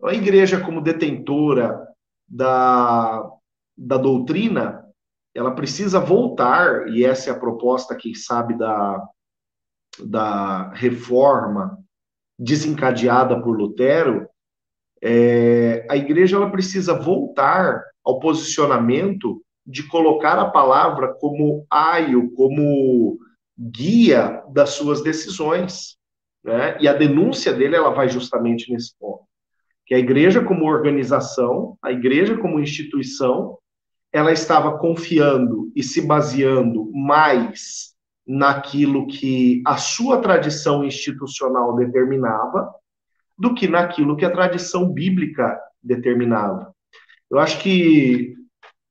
A igreja como detentora da, da doutrina, ela precisa voltar, e essa é a proposta, quem sabe, da, da reforma desencadeada por Lutero, é, a igreja ela precisa voltar ao posicionamento de colocar a palavra como aio, como guia das suas decisões. Né? E a denúncia dele ela vai justamente nesse ponto que a igreja como organização, a igreja como instituição, ela estava confiando e se baseando mais naquilo que a sua tradição institucional determinava do que naquilo que a tradição bíblica determinava. Eu acho que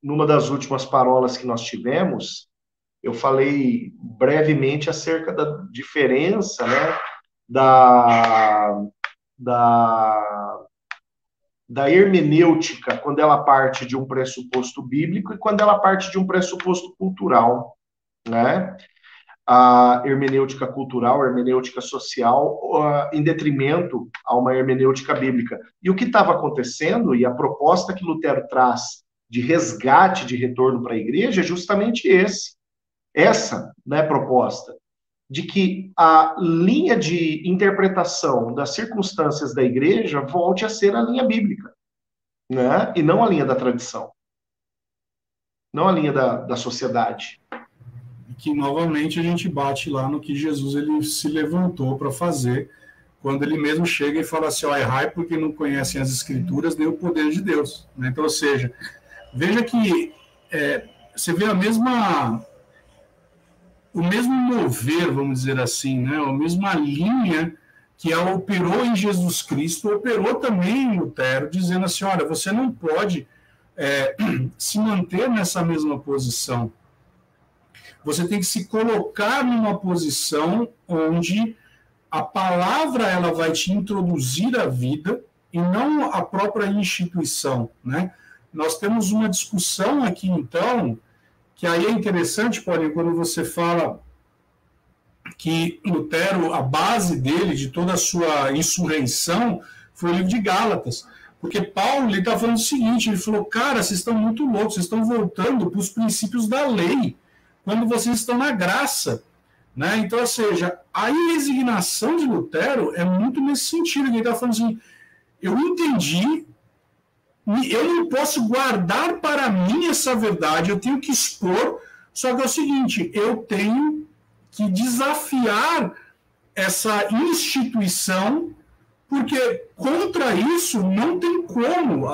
numa das últimas parolas que nós tivemos, eu falei brevemente acerca da diferença, né, da, da da hermenêutica quando ela parte de um pressuposto bíblico e quando ela parte de um pressuposto cultural, né? A hermenêutica cultural, a hermenêutica social, uh, em detrimento a uma hermenêutica bíblica. E o que estava acontecendo, e a proposta que Lutero traz de resgate, de retorno para a igreja, é justamente esse. Essa né, proposta de que a linha de interpretação das circunstâncias da igreja volte a ser a linha bíblica, né? e não a linha da tradição, não a linha da, da sociedade. Que novamente a gente bate lá no que Jesus ele se levantou para fazer, quando ele mesmo chega e fala assim: ó, errai porque não conhecem as escrituras nem o poder de Deus. Né? Então, ou seja, veja que é, você vê a mesma o mesmo mover, vamos dizer assim, né? a mesma linha que ela operou em Jesus Cristo, operou também em Lutero, dizendo assim: olha, você não pode é, se manter nessa mesma posição. Você tem que se colocar numa posição onde a palavra ela vai te introduzir à vida e não a própria instituição, né? Nós temos uma discussão aqui então que aí é interessante, Paulinho, quando você fala que Lutero, a base dele, de toda a sua insurreição, foi o livro de Gálatas. Porque Paulo está falando o seguinte: ele falou, cara, vocês estão muito loucos, vocês estão voltando para os princípios da lei, quando vocês estão na graça. Né? Então, ou seja, a resignação de Lutero é muito nesse sentido, ele está falando assim: eu entendi eu não posso guardar para mim essa verdade, eu tenho que expor. Só que é o seguinte, eu tenho que desafiar essa instituição, porque contra isso não tem como.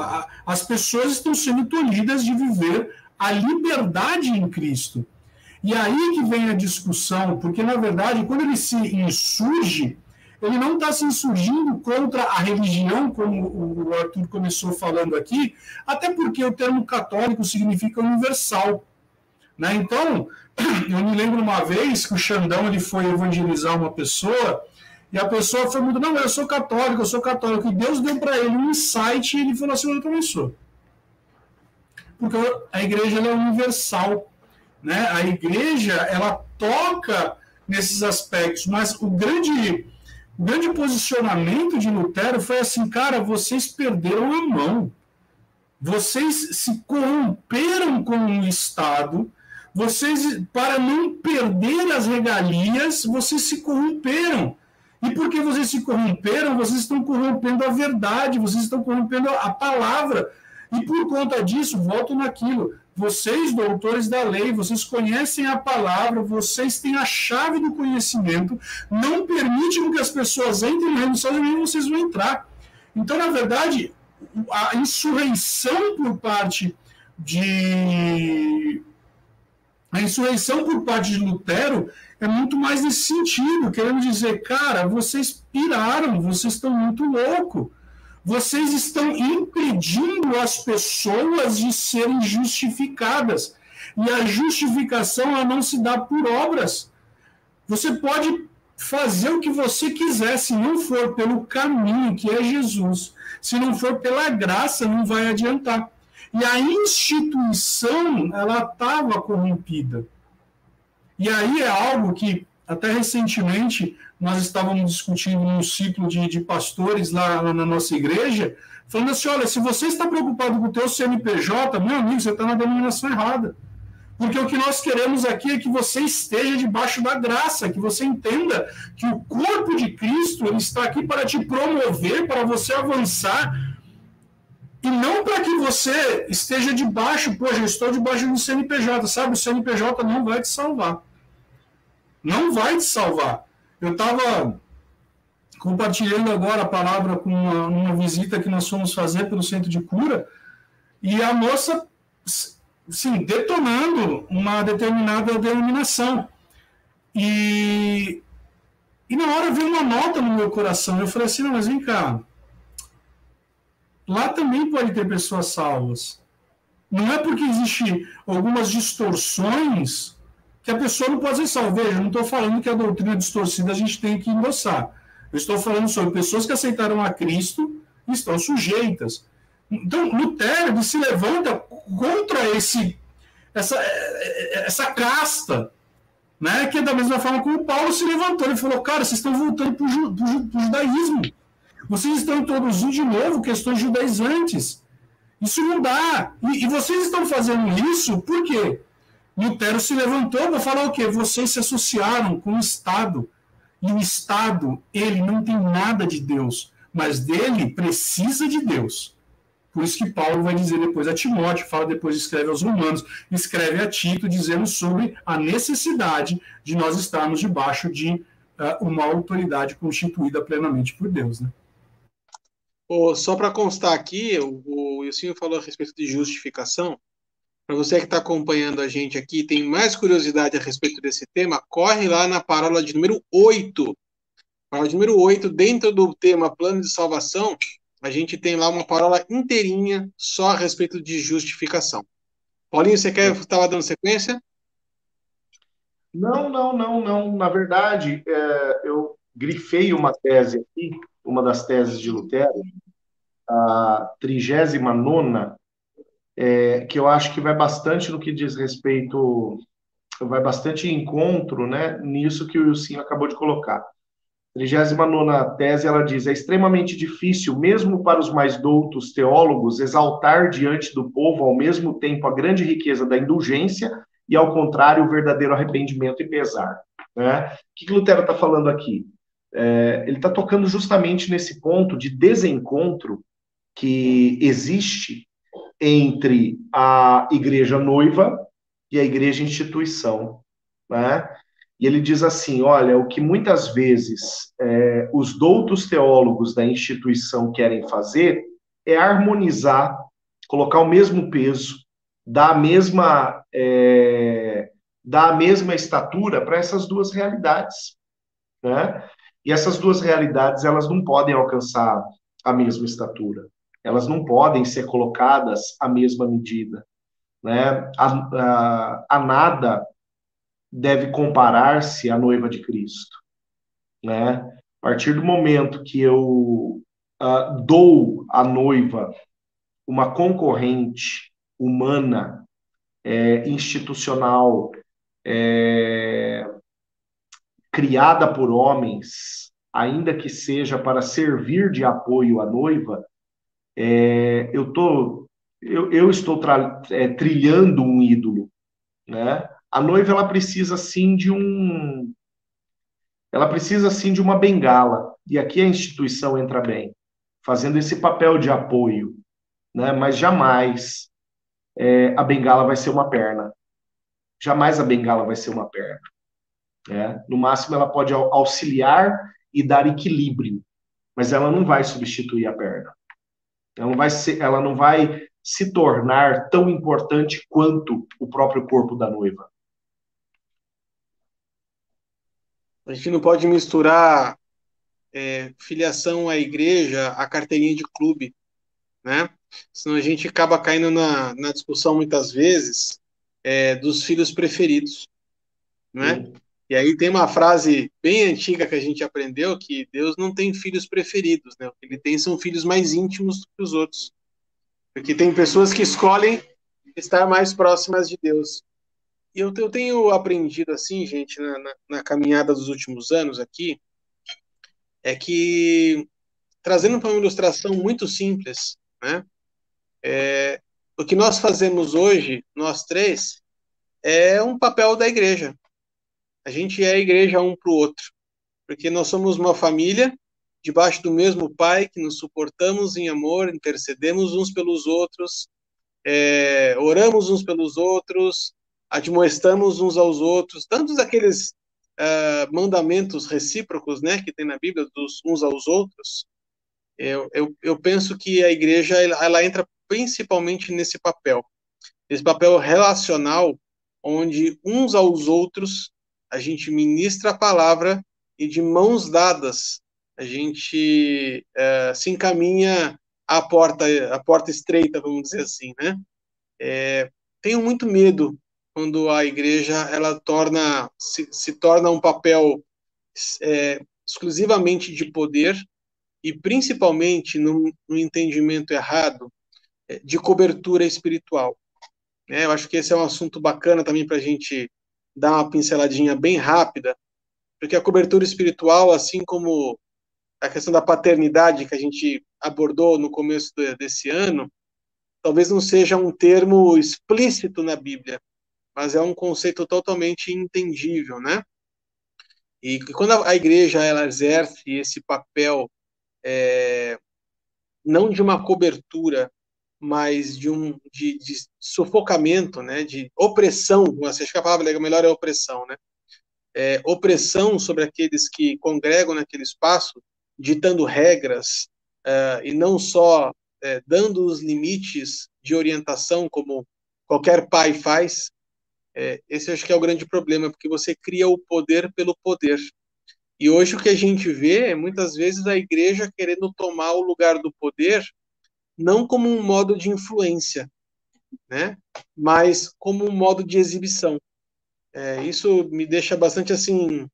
As pessoas estão sendo tolhidas de viver a liberdade em Cristo. E aí que vem a discussão, porque na verdade, quando ele se insurge, ele não está se insurgindo contra a religião, como o Arthur começou falando aqui, até porque o termo católico significa universal. Né? Então, eu me lembro uma vez que o Xandão ele foi evangelizar uma pessoa e a pessoa foi muito, não, eu sou católico, eu sou católico. E Deus deu para ele um insight e ele falou assim, eu também sou. Porque a igreja é universal. Né? A igreja, ela toca nesses aspectos, mas o grande, o grande posicionamento de Lutero foi assim, cara, vocês perderam a mão. Vocês se corromperam com o Estado, vocês, para não perder as regalias, vocês se corromperam. E porque vocês se corromperam, vocês estão corrompendo a verdade, vocês estão corrompendo a palavra. E por conta disso, volto naquilo. Vocês, doutores da lei, vocês conhecem a palavra, vocês têm a chave do conhecimento, não permitem que as pessoas entrem no reino dos céus e vocês vão entrar. Então, na verdade, a insurreição por parte de. A insurreição por parte de Lutero é muito mais nesse sentido, querendo dizer, cara, vocês piraram, vocês estão muito loucos vocês estão impedindo as pessoas de serem justificadas. E a justificação ela não se dá por obras. Você pode fazer o que você quiser, se não for pelo caminho que é Jesus, se não for pela graça, não vai adiantar. E a instituição, ela estava corrompida. E aí é algo que, até recentemente, nós estávamos discutindo num ciclo de, de pastores lá, na nossa igreja, falando assim: olha, se você está preocupado com o teu CNPJ, meu amigo, você está na denominação errada. Porque o que nós queremos aqui é que você esteja debaixo da graça, que você entenda que o corpo de Cristo ele está aqui para te promover, para você avançar, e não para que você esteja debaixo, poxa, eu estou debaixo do CNPJ, sabe? O CNPJ não vai te salvar. Não vai te salvar. Eu estava compartilhando agora a palavra com uma, uma, visita que nós fomos fazer pelo centro de cura, e a moça, sim, detonando uma determinada denominação. E, e na hora veio uma nota no meu coração. Eu falei assim: não, mas vem cá. Lá também pode ter pessoas salvas. Não é porque existem algumas distorções que a pessoa não pode ser salva. Veja, não estou falando que a doutrina distorcida a gente tem que endossar. Eu estou falando sobre pessoas que aceitaram a Cristo e estão sujeitas. Então, Lutero se levanta contra esse, essa, essa casta, né? que é da mesma forma como Paulo se levantou. Ele falou, cara, vocês estão voltando para o judaísmo. Vocês estão introduzindo de novo questões judaizantes. Isso não dá. E, e vocês estão fazendo isso por quê? Lutero se levantou para falar o quê? Vocês se associaram com o Estado. E o Estado, ele não tem nada de Deus, mas dele precisa de Deus. Por isso que Paulo vai dizer depois a Timóteo, fala depois, escreve aos Romanos, escreve a Tito, dizendo sobre a necessidade de nós estarmos debaixo de uh, uma autoridade constituída plenamente por Deus. Né? Oh, só para constar aqui, o, Ilcinho falou a respeito de justificação. Para você que está acompanhando a gente aqui, tem mais curiosidade a respeito desse tema, corre lá na parola de número 8. Parola de número 8, dentro do tema plano de salvação, a gente tem lá uma parola inteirinha só a respeito de justificação. Paulinho, você quer estava dando sequência? Não, não, não, não. Na verdade, é, eu grifei uma tese aqui, uma das teses de Lutero, a 39 é, que eu acho que vai bastante no que diz respeito, vai bastante encontro né, nisso que o Wilson acabou de colocar. 39 tese, ela diz: é extremamente difícil, mesmo para os mais doutos teólogos, exaltar diante do povo ao mesmo tempo a grande riqueza da indulgência e, ao contrário, o verdadeiro arrependimento e pesar. Né? O que, que Lutero está falando aqui? É, ele está tocando justamente nesse ponto de desencontro que existe entre a igreja noiva e a igreja instituição, né? E ele diz assim: olha, o que muitas vezes é, os doutos teólogos da instituição querem fazer é harmonizar, colocar o mesmo peso, dar a mesma, é, dar a mesma estatura para essas duas realidades, né? E essas duas realidades elas não podem alcançar a mesma estatura elas não podem ser colocadas à mesma medida. Né? A, a, a nada deve comparar-se à noiva de Cristo. Né? A partir do momento que eu uh, dou à noiva uma concorrente humana, é, institucional, é, criada por homens, ainda que seja para servir de apoio à noiva, é, eu, tô, eu, eu estou é, trilhando um ídolo. Né? A noiva ela precisa sim de um. Ela precisa sim de uma bengala. E aqui a instituição entra bem, fazendo esse papel de apoio. Né? Mas jamais é, a bengala vai ser uma perna. Jamais a bengala vai ser uma perna. Né? No máximo, ela pode auxiliar e dar equilíbrio, mas ela não vai substituir a perna. Ela não vai, ser, ela não vai se tornar tão importante quanto o próprio corpo da noiva. A gente não pode misturar é, filiação à igreja a carteirinha de clube, né? Senão a gente acaba caindo na, na discussão muitas vezes é, dos filhos preferidos, né? Sim. E aí tem uma frase bem antiga que a gente aprendeu que Deus não tem filhos preferidos, né? O que ele tem são filhos mais íntimos do que os outros. Porque tem pessoas que escolhem estar mais próximas de Deus. E eu, eu tenho aprendido assim, gente, na, na, na caminhada dos últimos anos aqui, é que trazendo para uma ilustração muito simples, né? É, o que nós fazemos hoje, nós três, é um papel da igreja. A gente é a igreja um para o outro, porque nós somos uma família debaixo do mesmo Pai que nos suportamos em amor, intercedemos uns pelos outros, é, oramos uns pelos outros, admoestamos uns aos outros, tantos aqueles uh, mandamentos recíprocos, né, que tem na Bíblia dos uns aos outros. Eu, eu, eu penso que a igreja ela, ela entra principalmente nesse papel, esse papel relacional, onde uns aos outros a gente ministra a palavra e de mãos dadas a gente é, se encaminha à porta, à porta estreita, vamos dizer assim, né? É, tenho muito medo quando a igreja ela torna se, se torna um papel é, exclusivamente de poder e principalmente no, no entendimento errado é, de cobertura espiritual. É, eu acho que esse é um assunto bacana também para a gente dar uma pinceladinha bem rápida, porque a cobertura espiritual, assim como a questão da paternidade que a gente abordou no começo desse ano, talvez não seja um termo explícito na Bíblia, mas é um conceito totalmente entendível, né? E quando a igreja ela exerce esse papel é, não de uma cobertura, mas de um de, de sufocamento, né, de opressão, acho que a palavra melhor é opressão, né? É, opressão sobre aqueles que congregam naquele espaço, ditando regras é, e não só é, dando os limites de orientação como qualquer pai faz. É, esse acho que é o grande problema, porque você cria o poder pelo poder. E hoje o que a gente vê é muitas vezes a igreja querendo tomar o lugar do poder não como um modo de influência, né? mas como um modo de exibição. É, isso me deixa bastante assim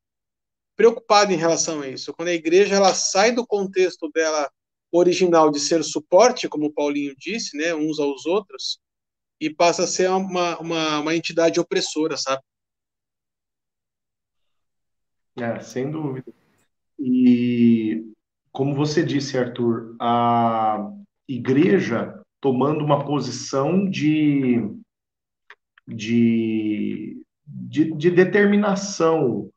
preocupado em relação a isso. Quando a igreja ela sai do contexto dela original de ser suporte, como o Paulinho disse, né, uns aos outros, e passa a ser uma, uma, uma entidade opressora, sabe? É, sem dúvida. E como você disse, Arthur, a, igreja tomando uma posição de, de, de, de determinação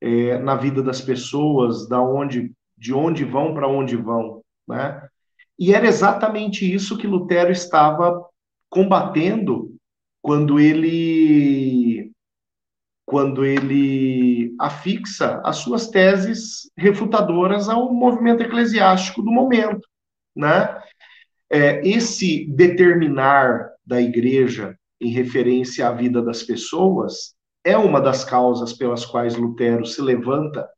é, na vida das pessoas, da onde, de onde vão para onde vão, né? E era exatamente isso que Lutero estava combatendo quando ele quando ele afixa as suas teses refutadoras ao movimento eclesiástico do momento, né? É, esse determinar da igreja em referência à vida das pessoas é uma das causas pelas quais Lutero se levanta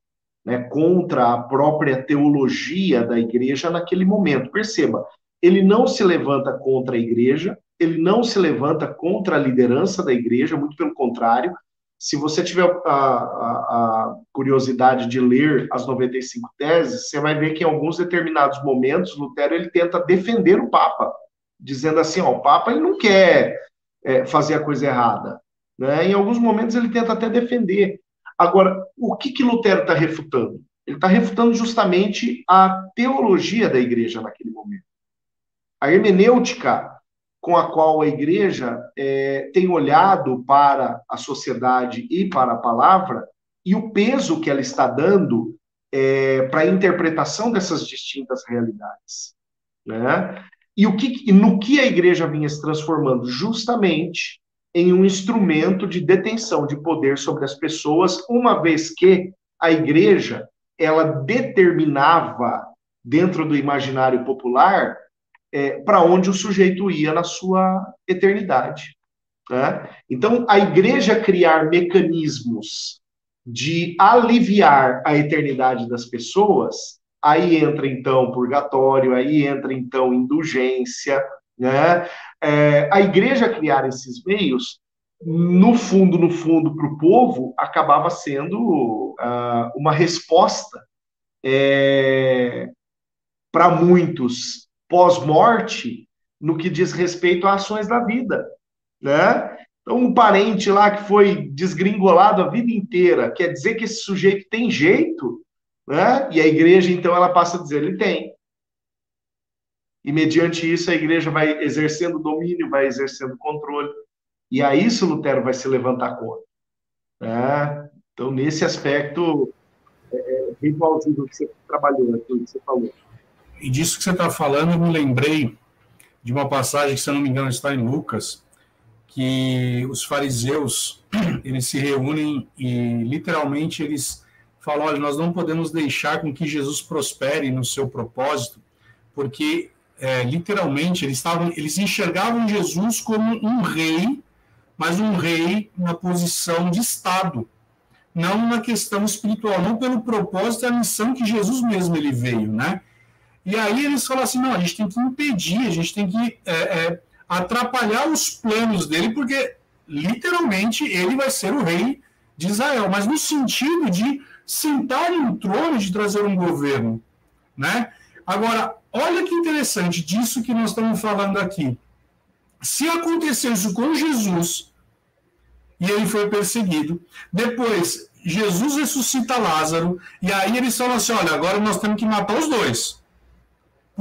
né, contra a própria teologia da igreja naquele momento. Perceba, ele não se levanta contra a igreja, ele não se levanta contra a liderança da igreja, muito pelo contrário, se você tiver a, a, a, curiosidade de ler as 95 teses, você vai ver que em alguns determinados momentos Lutero ele tenta defender o Papa, dizendo assim, ó, o Papa ele não quer é, fazer a coisa errada, né? Em alguns momentos ele tenta até defender. Agora, o que, que Lutero está refutando? Ele está refutando justamente a teologia da igreja naquele momento. A hermenêutica com a qual a igreja é, tem olhado para a sociedade e para a palavra, e o peso que ela está dando é, para a interpretação dessas distintas realidades. Né? E, o que, no que a igreja vinha se transformando? Justamente em um instrumento de detenção de poder sobre as pessoas, uma vez que a igreja ela determinava dentro do imaginário popular é, para onde o sujeito ia na sua eternidade. Né? Então, a igreja criar mecanismos de aliviar a eternidade das pessoas, aí entra então purgatório, aí entra então indulgência, né? É, a igreja criar esses meios, no fundo, no fundo, para o povo, acabava sendo uh, uma resposta é, para muitos pós-morte no que diz respeito a ações da vida, né? Então, um parente lá que foi desgringolado a vida inteira, quer dizer que esse sujeito tem jeito, né? E a igreja, então, ela passa a dizer, ele tem. E mediante isso, a igreja vai exercendo domínio, vai exercendo controle. E a isso Lutero vai se levantar contra. Né? Então, nesse aspecto, é, é bem plausível que você trabalhou, aquilo que você falou. E disso que você está falando, eu me lembrei de uma passagem que, se eu não me engano, está em Lucas, que os fariseus eles se reúnem e literalmente eles falam: olha, nós não podemos deixar com que Jesus prospere no seu propósito, porque é, literalmente eles estavam, eles enxergavam Jesus como um rei, mas um rei na posição de Estado, não na questão espiritual, não pelo propósito e a missão que Jesus mesmo ele veio, né? E aí eles falam assim: não, a gente tem que impedir, a gente tem que é, é, atrapalhar os planos dele, porque literalmente ele vai ser o rei de Israel, mas no sentido de sentar em um trono de trazer um governo, né? Agora, olha que interessante disso que nós estamos falando aqui. Se aconteceu isso com Jesus e ele foi perseguido, depois Jesus ressuscita Lázaro e aí eles falam assim: olha, agora nós temos que matar os dois.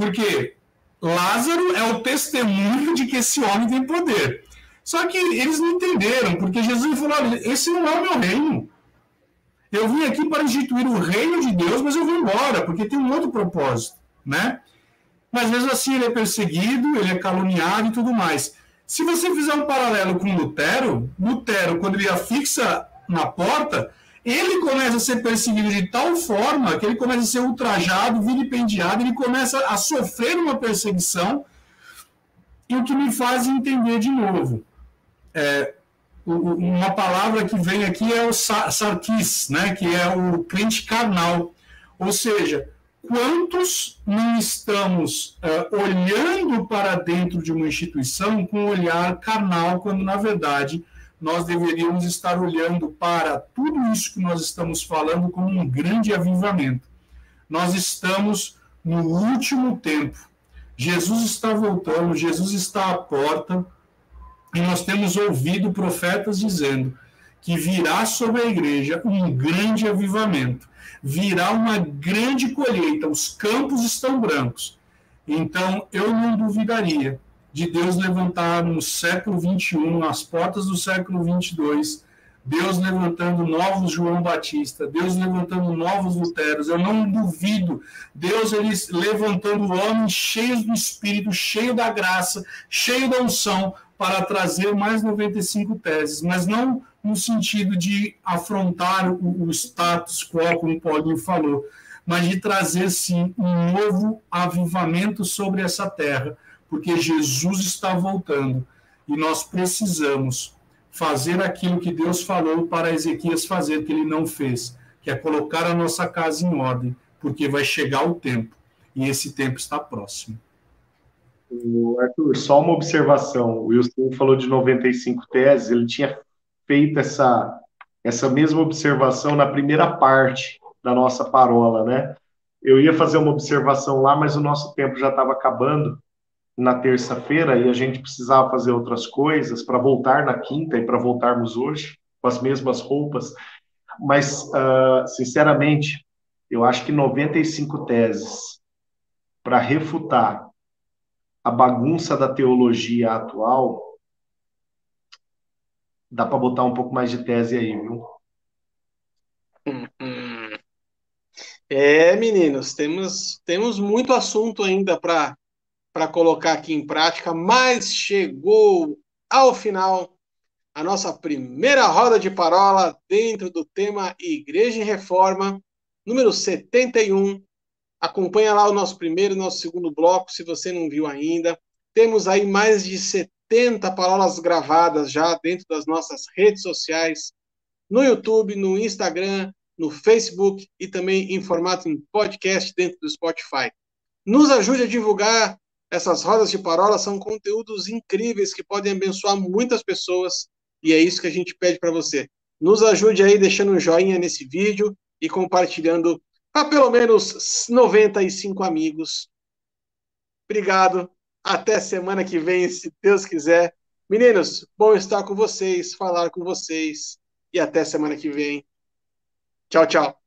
Porque Lázaro é o testemunho de que esse homem tem poder. Só que eles não entenderam, porque Jesus falou: esse não é o meu reino. Eu vim aqui para instituir o reino de Deus, mas eu vou embora, porque tem um outro propósito, né? Mas mesmo assim ele é perseguido, ele é caluniado e tudo mais. Se você fizer um paralelo com Lutero, Lutero, quando ele afixa na porta, ele começa a ser perseguido de tal forma que ele começa a ser ultrajado, vilipendiado, ele começa a sofrer uma perseguição, e o que me faz entender de novo. É, uma palavra que vem aqui é o sarquis, né, que é o crente carnal. Ou seja, quantos não estamos é, olhando para dentro de uma instituição com um olhar carnal, quando na verdade nós deveríamos estar olhando para tudo isso que nós estamos falando como um grande avivamento. Nós estamos no último tempo. Jesus está voltando, Jesus está à porta, e nós temos ouvido profetas dizendo que virá sobre a igreja um grande avivamento, virá uma grande colheita, os campos estão brancos. Então, eu não duvidaria de Deus levantar no século 21, nas portas do século 22, Deus levantando novos João Batista, Deus levantando novos Luteros, eu não duvido, Deus eles levantando homens cheios do Espírito, cheio da graça, cheio da unção, para trazer mais 95 teses, mas não no sentido de afrontar o, o status quo, como o Paulinho falou, mas de trazer, sim, um novo avivamento sobre essa terra, porque Jesus está voltando e nós precisamos fazer aquilo que Deus falou para Ezequias fazer, que ele não fez, que é colocar a nossa casa em ordem, porque vai chegar o tempo e esse tempo está próximo. Arthur, só uma observação. O Wilson falou de 95 teses, ele tinha feito essa, essa mesma observação na primeira parte da nossa parola, né? Eu ia fazer uma observação lá, mas o nosso tempo já estava acabando na terça-feira e a gente precisava fazer outras coisas para voltar na quinta e para voltarmos hoje com as mesmas roupas. Mas, uh, sinceramente, eu acho que 95 teses para refutar a bagunça da teologia atual, dá para botar um pouco mais de tese aí, viu? Hum, hum. É, meninos, temos, temos muito assunto ainda para colocar aqui em prática, mas chegou ao final a nossa primeira roda de parola dentro do tema Igreja em Reforma, número 71. Acompanha lá o nosso primeiro e nosso segundo bloco, se você não viu ainda. Temos aí mais de 70 parolas gravadas já dentro das nossas redes sociais, no YouTube, no Instagram, no Facebook e também em formato em podcast dentro do Spotify. Nos ajude a divulgar essas rodas de parola, são conteúdos incríveis que podem abençoar muitas pessoas e é isso que a gente pede para você. Nos ajude aí deixando um joinha nesse vídeo e compartilhando para pelo menos 95 amigos. Obrigado. Até semana que vem, se Deus quiser. Meninos, bom estar com vocês, falar com vocês. E até semana que vem. Tchau, tchau.